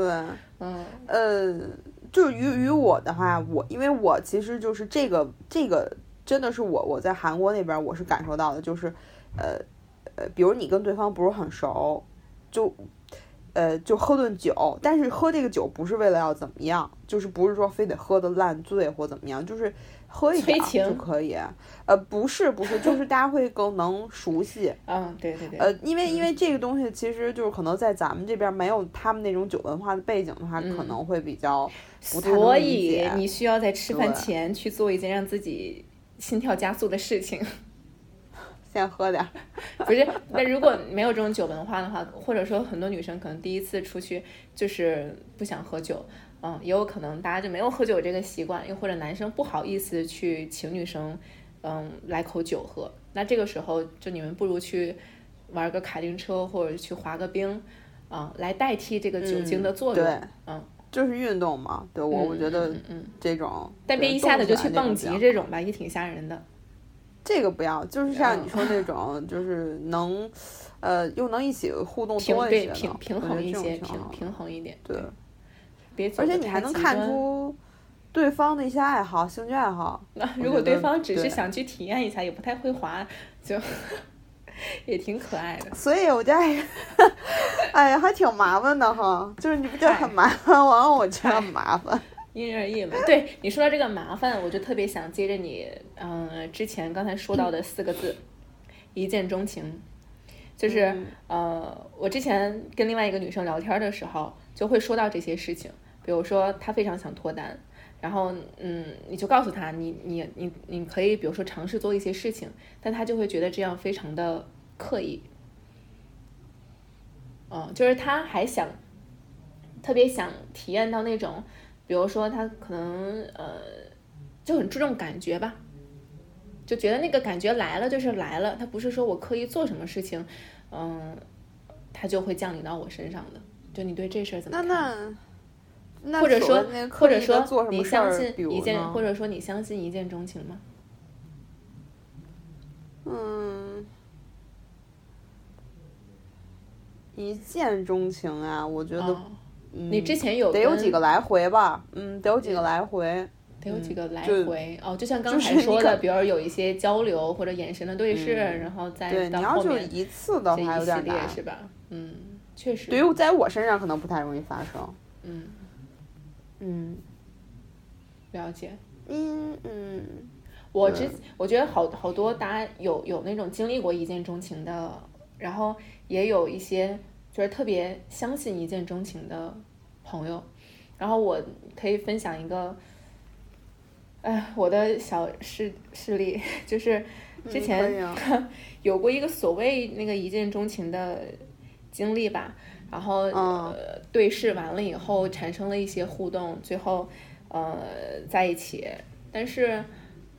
嗯，呃。就是于与我的话，我因为我其实就是这个这个真的是我我在韩国那边我是感受到的，就是呃呃，比如你跟对方不是很熟，就呃就喝顿酒，但是喝这个酒不是为了要怎么样，就是不是说非得喝的烂醉或怎么样，就是。喝一点就可以，呃，不是不是，就是大家会更能熟悉。嗯，对对对。呃，因为因为这个东西其实就是可能在咱们这边没有他们那种酒文化的背景的话，可能会比较不太所以你需要在吃饭前去做一件让自己心跳加速的事情。先喝点儿。不是，那如果没有这种酒文化的话，或者说很多女生可能第一次出去就是不想喝酒。嗯，也有可能大家就没有喝酒这个习惯，又或者男生不好意思去请女生，嗯，来口酒喝。那这个时候，就你们不如去玩个卡丁车，或者去滑个冰，啊，来代替这个酒精的作用。对，嗯，就是运动嘛。对我，我觉得，嗯，这种，但别一下子就去蹦极这种吧，也挺吓人的。这个不要，就是像你说那种，就是能，呃，又能一起互动多一些，平平衡一些，平平衡一点，对。而且你还能看出对方的一些爱好、兴趣爱好。那如果对方只是想去体验一下，也不太会滑，就 也挺可爱的。所以我觉得，哎呀，还挺麻烦的哈。就是你不觉得很麻烦，完 了我觉得很麻烦。因人而异嘛。对你说到这个麻烦，我就特别想接着你，嗯，之前刚才说到的四个字“一见钟情”，就是呃，我之前跟另外一个女生聊天的时候，就会说到这些事情。比如说他非常想脱单，然后嗯，你就告诉他，你你你你可以比如说尝试做一些事情，但他就会觉得这样非常的刻意，嗯，就是他还想特别想体验到那种，比如说他可能呃就很注重感觉吧，就觉得那个感觉来了就是来了，他不是说我刻意做什么事情，嗯，他就会降临到我身上的。就你对这事儿怎么看？或者说，或者说，你相信一见，或者说你相信一见钟情吗？嗯，一见钟情啊，我觉得，你之前有得有几个来回吧？嗯，得有几个来回，得有几个来回。哦，就像刚才说的，比如有一些交流或者眼神的对视，然后再到后面一次的话有点难，是吧？嗯，确实。对于在我身上可能不太容易发生。嗯。嗯，了解。嗯嗯，我之我觉得好好多大家有有那种经历过一见钟情的，然后也有一些就是特别相信一见钟情的朋友，然后我可以分享一个，哎，我的小事事例，就是之前 有过一个所谓那个一见钟情的经历吧。然后呃对视完了以后产生了一些互动，最后呃在一起，但是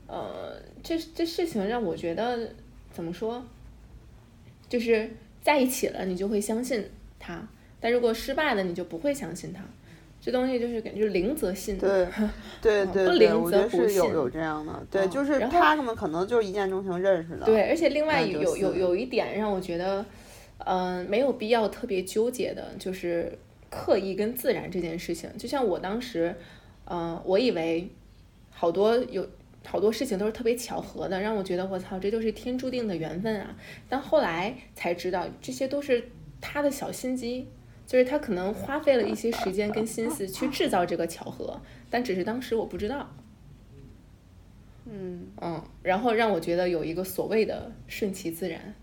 呃，这这事情让我觉得怎么说，就是在一起了，你就会相信他，但如果失败了，你就不会相信他。这东西就是感觉灵则信，对对对不对，灵则不信有这样的，对，嗯就是然后他们可能就是一见钟情认识的，对，而且另外有有有一点让我觉得，嗯、没有必要特别纠结的，就是刻意跟自然这件事情。就像我当时，嗯、我以为好多有好多事情都是特别巧合的，让我觉得我操，这就是天注定的缘分啊。但后来才知道，这些都是他的小心机。就是他可能花费了一些时间跟心思去制造这个巧合，但只是当时我不知道。嗯，嗯，然后让我觉得有一个所谓的顺其自然。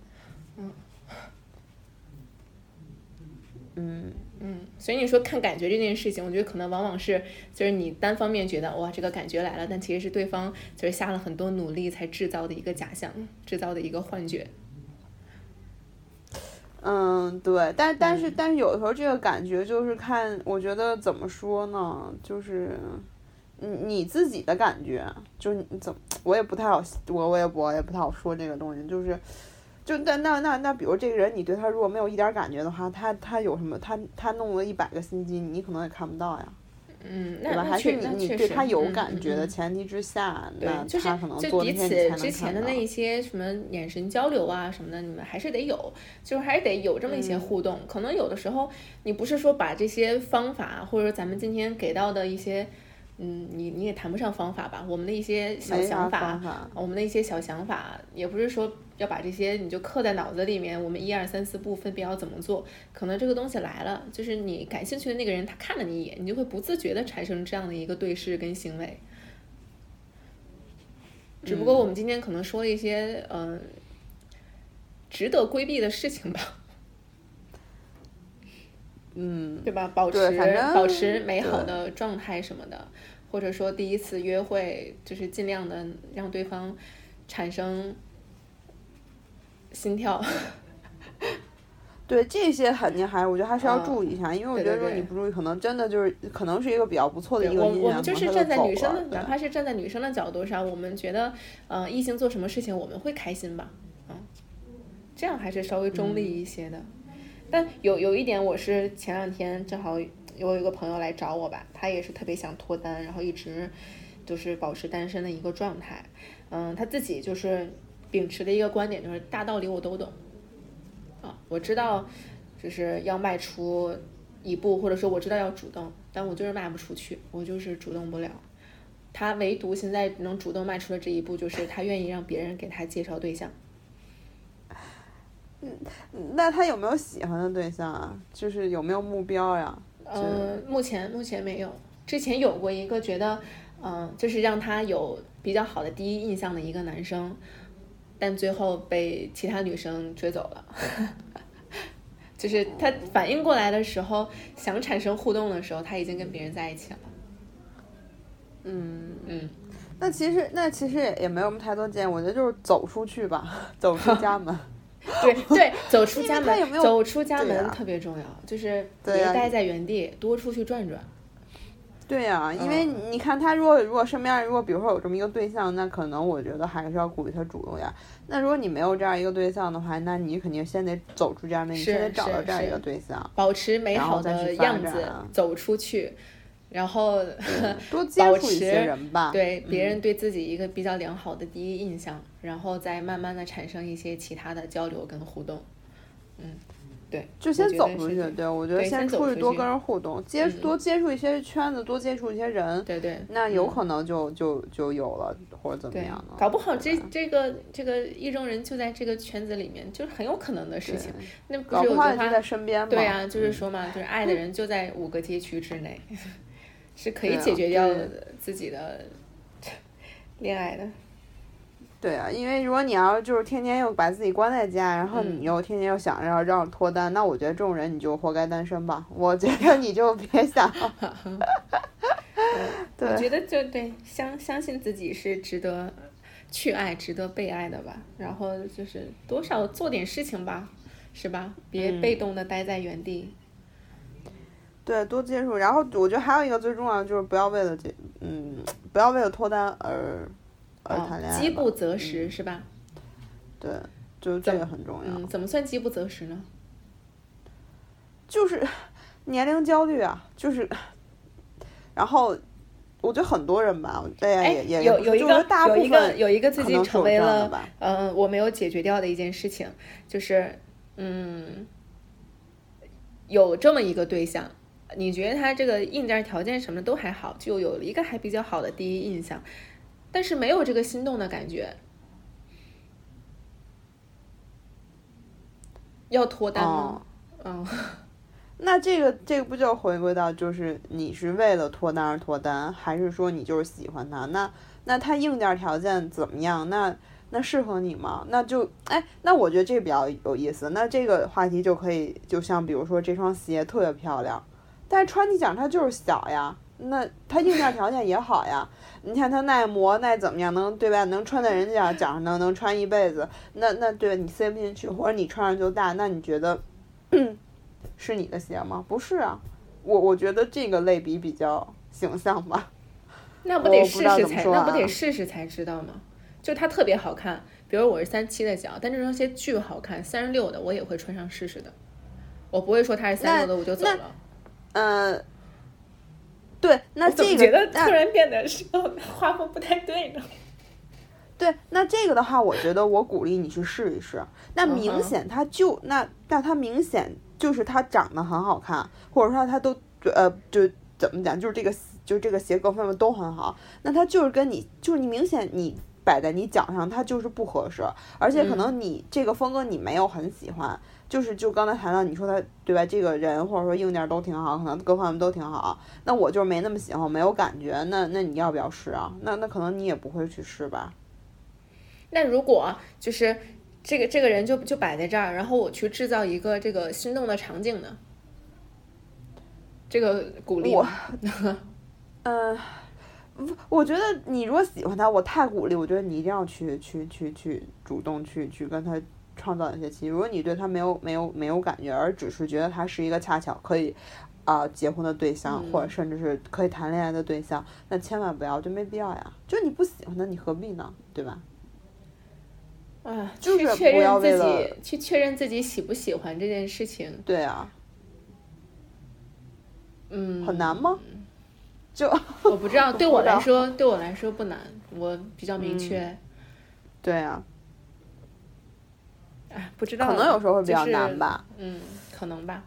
嗯嗯嗯，所以你说看感觉这件事情，我觉得可能往往是就是你单方面觉得哇这个感觉来了，但其实是对方就是下了很多努力才制造的一个假象，制造的一个幻觉。嗯，对，但但嗯是但是有的时候这个感觉就是看，我觉得怎么说呢，就是你你自己的感觉，就是你怎么，我也不太好，我我也我也不太好说这个东西，就是。就那那那那，比如这个人，你对他如果没有一点感觉的话，他他有什么？他他弄了一百个心机，你可能也看不到呀，嗯，那对吧？还是你你他有感觉的嗯前提之下，对那，他可能就彼此之前的那一些什么眼神交流啊什么的，你们还是得有，就是还是得有这么一些嗯互动。可能有的时候你不是说把这些方法，或者说咱们今天给到的一些，嗯，你你也谈不上方法吧，我们的一些小想法，法。我们的一些小想法，也不是说要把这些你就刻在脑子里面，我们一二三四步分别要怎么做。可能这个东西来了，就是你感兴趣的那个人，他看了你一眼，你就会不自觉的产生这样的一个对视跟行为。只不过我们今天可能说了一些嗯、呃值得规避的事情吧，嗯，对吧？保持保持美好的状态什么的，或者说第一次约会，就是尽量的让对方产生心跳。对这些肯定还，我觉得还是要嗯注意一下，因为我觉得如果你不注意，可能真的就是可能是一个比较不错的一个姻缘，我我们就是站在女生的，哪怕是站在女生的角度上，我们觉得，呃，异性做什么事情我们会开心吧，嗯，这样还是稍微中立一些的。但有有一点，我是前两天正好有一个朋友来找我吧，他也是特别想脱单，然后一直就是保持单身的一个状态。嗯，他自己就是秉持的一个观点就是大道理我都懂，啊，我知道就是要迈出一步，或者说我知道要主动，但我就是迈不出去，我就是主动不了。他唯独现在能主动迈出的这一步，就是他愿意让别人给他介绍对象。那他有没有喜欢的对象啊？就是有没有目标呀？呃，目前目前没有，之前有过一个觉得，嗯、就是让他有比较好的第一印象的一个男生，但最后被其他女生追走了。就是他反应过来的时候，想产生互动的时候，他已经跟别人在一起了。嗯，嗯，那其实那其实也也没有什么太多建议，我觉得就是走出去吧，走出家门。对 对，走出家门，走出家门特别重要，就是别待在原地，多出去转转。对呀、因为嗯你看他如果如果身边如果比如说有这么一个对象，那可能我觉得还是要鼓励他主动点。那如果你没有这样一个对象的话，那你肯定先得走出家门，你是先得找到这样一个对象，保持美好的样子走出去，然后多 接保触一些持人吧。对别嗯人对自己一个比较良好的第一印象，然后再慢慢的产生一些其他的交流跟互动。嗯，对，就先走出去，对我觉得先出去多跟人互动，接嗯多接触一些圈子，多接触一些人，对对，那有嗯可能就就就有了，或者怎么样呢？搞不好这这个这个意中人就在这个圈子里面，就是很有可能的事情。那不搞不好也就在身边嘛。对呀、就是嗯说嘛，就是爱的人就在五个街区之内，是可以解决掉对自己的 恋爱的。对啊，因为如果你要就是天天又把自己关在家，然后嗯你又天天又想着要让脱单，那我觉得这种人你就活该单身吧。我觉得你就别想。对我觉得就对，相相信自己是值得去爱、值得被爱的吧。然后就是多少做点事情吧，是吧？别嗯被动的待在原地。对，多接触。然后我觉得还有一个最重要的就是不要为了这，嗯，不要为了脱单而而谈恋爱吧。饥不择食是吧？对，就这个很重要。嗯，怎么算饥不择食呢？就是 年龄焦虑啊，就是，然后我觉得很多人吧，哎呀，哎也也有有一个就是大一个分有一个最近可能是有成为了嗯、我没有解决掉的一件事情，就是嗯，有这么一个对象，你觉得他这个硬件条件什么都还好，就有了一个还比较好的第一印象，但是没有这个心动的感觉，要脱单吗？嗯，那这个这个不就回归到就是你是为了脱单而脱单，还是说你就是喜欢他？那那他硬件条件怎么样？那那适合你吗？那就哎，那我觉得这比较有意思。那这个话题就可以，就像比如说这双鞋特别漂亮，但是穿你脚它就是小呀。那它硬件条件也好呀，你看它耐磨耐怎么样，能对吧？能穿在人家脚上能能穿一辈子，那那对？你塞不进去，或者你穿上就大，那你觉得 是你的鞋吗？不是啊，我我觉得这个类比比较形象吧。那不得试试才，怎么说啊那不得试试才知道吗？就它特别好看，比如我是三七的脚，但这双鞋巨好看，三十六的我也会穿上试试的。我不会说它是三六的我就走了。嗯、对，那这个觉得突然变得是 画风不太对呢？对，那这个的话，我觉得我鼓励你去试一试。那明显它就那那它明显就是它长得很好看，或者说它都呃就怎么讲，就是这个就是这个鞋各方面都很好。那它就是跟你就是你明显你摆在你脚上，它就是不合适，而且可能你这个风格你没有很喜欢。就是就刚才谈到你说他对吧？这个人或者说硬件都挺好，可能各方面都挺好。那我就是没那么喜欢，没有感觉。那那你要不要试啊？那那可能你也不会去试吧。那如果就是这个这个人就就摆在这儿，然后我去制造一个这个心动的场景呢？这个鼓励嗯，不我觉得你如果喜欢他，我太鼓励，我觉得你一定要去去去去主动去去跟他创造一些奇遇。如果你对他没有没有没有感觉，而只是觉得他是一个恰巧可以啊、结婚的对象，或者甚至是可以谈恋爱的对象，那千万不要，就没必要呀。就你不喜欢他，你何必呢？对吧？啊，就是去确不要认自己去确认自己喜不喜欢这件事情，对啊，嗯，很难吗？就我不知道，对我来 说，对我来说不难，我比较明确。对啊，哎，不知道，可能有时候会比较就是难吧。嗯，可能吧。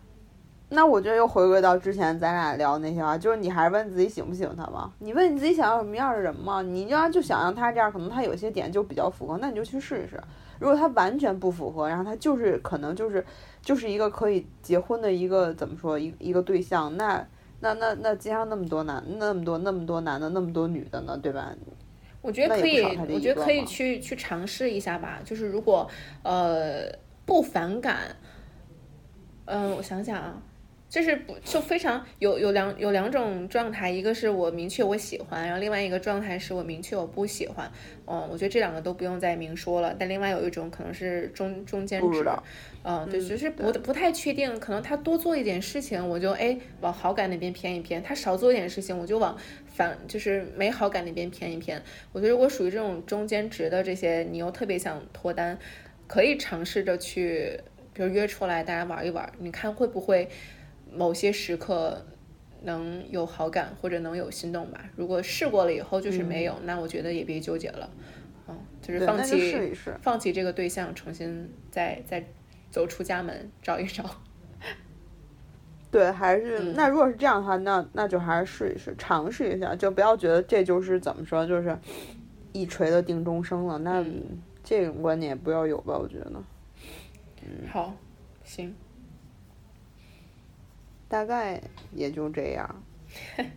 那我觉得又回归到之前咱俩聊那些话，就是你还是问自己喜不喜欢他吗？你问你自己想要什么样的人吗？你要就想让他这样，可能他有些点就比较符合，那你就去试一试。如果他完全不符合，然后他就是可能就是就是一个可以结婚的一个怎么说一一个对象，那那那那街上那么多男那么多那么多男的那么多女的呢，对吧？我觉得可以我觉得可以去去尝试一下吧。就是如果呃不反感，嗯、我想想啊，就是不就非常有有两有两种状态，一个是我明确我喜欢，然后另外一个状态是我明确我不喜欢。嗯，我觉得这两个都不用再明说了。但另外有一种可能是中中间值嗯，对，嗯就是不不太确定，可能他多做一点事情，我就哎往好感那边偏一偏；他少做一点事情，我就往反就是没好感那边偏一偏。我觉得如果属于这种中间值的这些，你又特别想脱单，可以尝试着去，比如约出来大家玩一玩，你看会不会某些时刻能有好感或者能有心动吧。如果试过了以后就是没有，那我觉得也别纠结了，嗯，就是放弃试一试。放弃这个对象，重新再再走出家门找一找。对，还是、嗯那如果是这样的话，那那就还是试一试，尝试一下，就不要觉得这就是怎么说，就是一锤子定终生了。那、嗯这种观念也不要有吧，我觉得。嗯好，行，大概也就这样。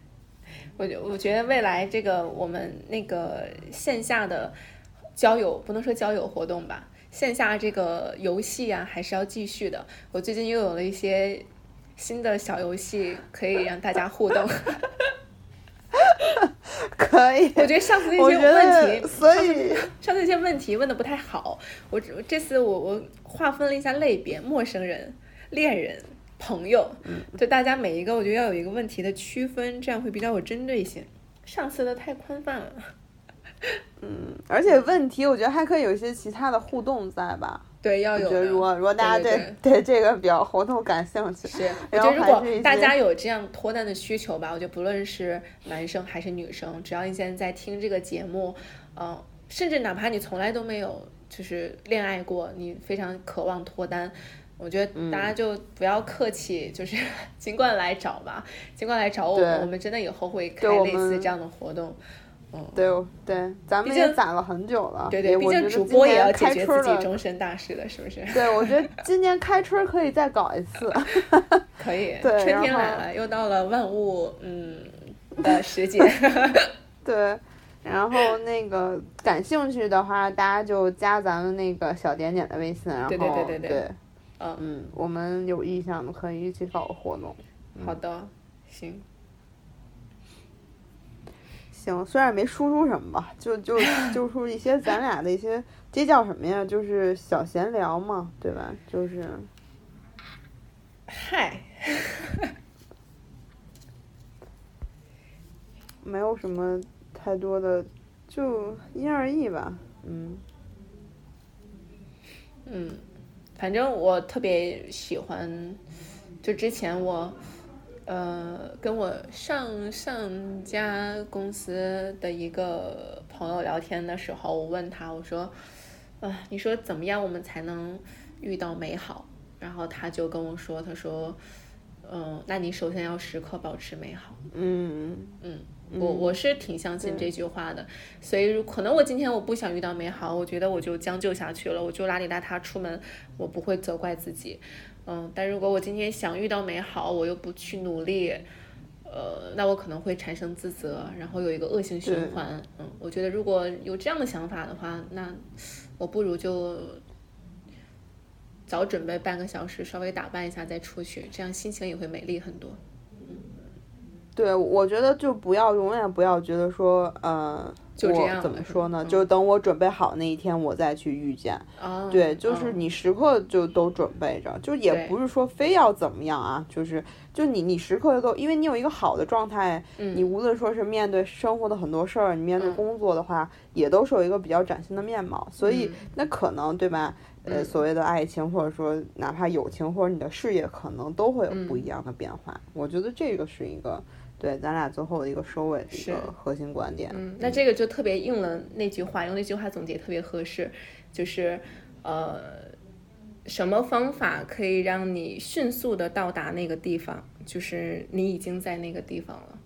我觉我觉得未来这个我们那个线下的交友，不能说交友活动吧，线下这个游戏啊，还是要继续的。我最近又有了一些新的小游戏可以让大家互动。可以，我觉得上次那些问，题，所以上次那些问题问的不太好，我只这次我我划分了一下类别，陌生人、恋人、朋友，就大家每一个我觉得要有一个问题的区分，这样会比较有针对性。上次的太宽泛了。嗯，而且问题我觉得还可以有一些其他的互动在吧？对，要有。觉得如果如果大家对对对这个比较活动感兴趣，是，我然觉得如果大家有这样脱单的需求吧，我觉得不论是男生还是女生，只要你现在在听这个节目，嗯、甚至哪怕你从来都没有就是恋爱过，你非常渴望脱单。我觉得大家就不要客气，就是 尽管来找吧，尽管来找我们，我们真的以后会开类似这样的活动。对对，咱们也攒了很久了。对对，毕竟主播也要解决自己终身大事的，是不是？对，我觉得 今年开春可以再搞一次。可以，对春天来了，又到了万物嗯的时节。对，然后那个感兴趣的话，大家就加咱们那个小点点的微信，然后对对对对对对嗯，嗯，我们有意向的可以一起搞个活动。好的，行，行，虽然没输出什么吧，就就 就出一些咱俩的一些，这叫什么呀？就是小闲聊嘛，对吧？就是嗨，没有什么太多的，就因人而异吧。嗯嗯，反正我特别喜欢，就之前我，呃，跟我上上家公司的一个朋友聊天的时候，我问他，我说，啊、你说怎么样我们才能遇到美好？然后他就跟我说，他说，嗯、那你首先要时刻保持美好。嗯嗯，我我是挺相信这句话的，所以如可能我今天我不想遇到美好，我觉得我就将就下去了，我就邋里邋遢出门，我不会责怪自己，嗯，但如果我今天想遇到美好，我又不去努力，呃，那我可能会产生自责，然后有一个恶性循环，嗯，我觉得如果有这样的想法的话，那我不如就。早准备半个小时，稍微打扮一下再出去，这样心情也会美丽很多。嗯对，我觉得就不要永远不要觉得说，呃，就这样了么说呢？嗯就等我准备好那一天，我再去遇见。啊，对，就是嗯。你时刻就都准备着，就也不是说非要怎么样啊，就是就你你时刻都，因为你有一个好的状态，嗯。你无论说是面对生活的很多事儿，你面对嗯。工作的话，也都是有一个比较崭新的面貌，所以、嗯。那可能对吧？呃，嗯。所谓的爱情，或者说哪怕友情，或者你的事业，可能都会有不嗯。一样的变化。我觉得这个是一个对咱俩最后的一个收尾的一是个核心观点。嗯，那这个就特别应了那句话，用那句话总结特别合适，就是呃，什么方法可以让你迅速的到达那个地方？就是你已经在那个地方了。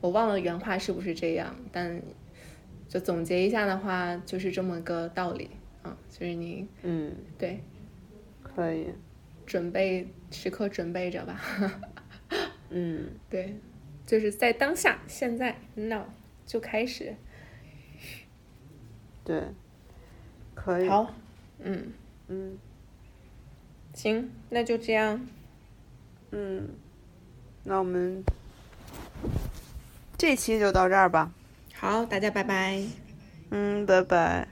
我忘了原话是不是这样，但就总结一下的话，就是这么个道理啊，就是你嗯，对可以。准备时刻准备着吧，嗯，对，就是在当下，现在 now 就开始。对，可以。好，嗯，嗯行，那就这样。嗯，那我们这期就到这儿吧。好，大家拜拜。嗯，拜拜。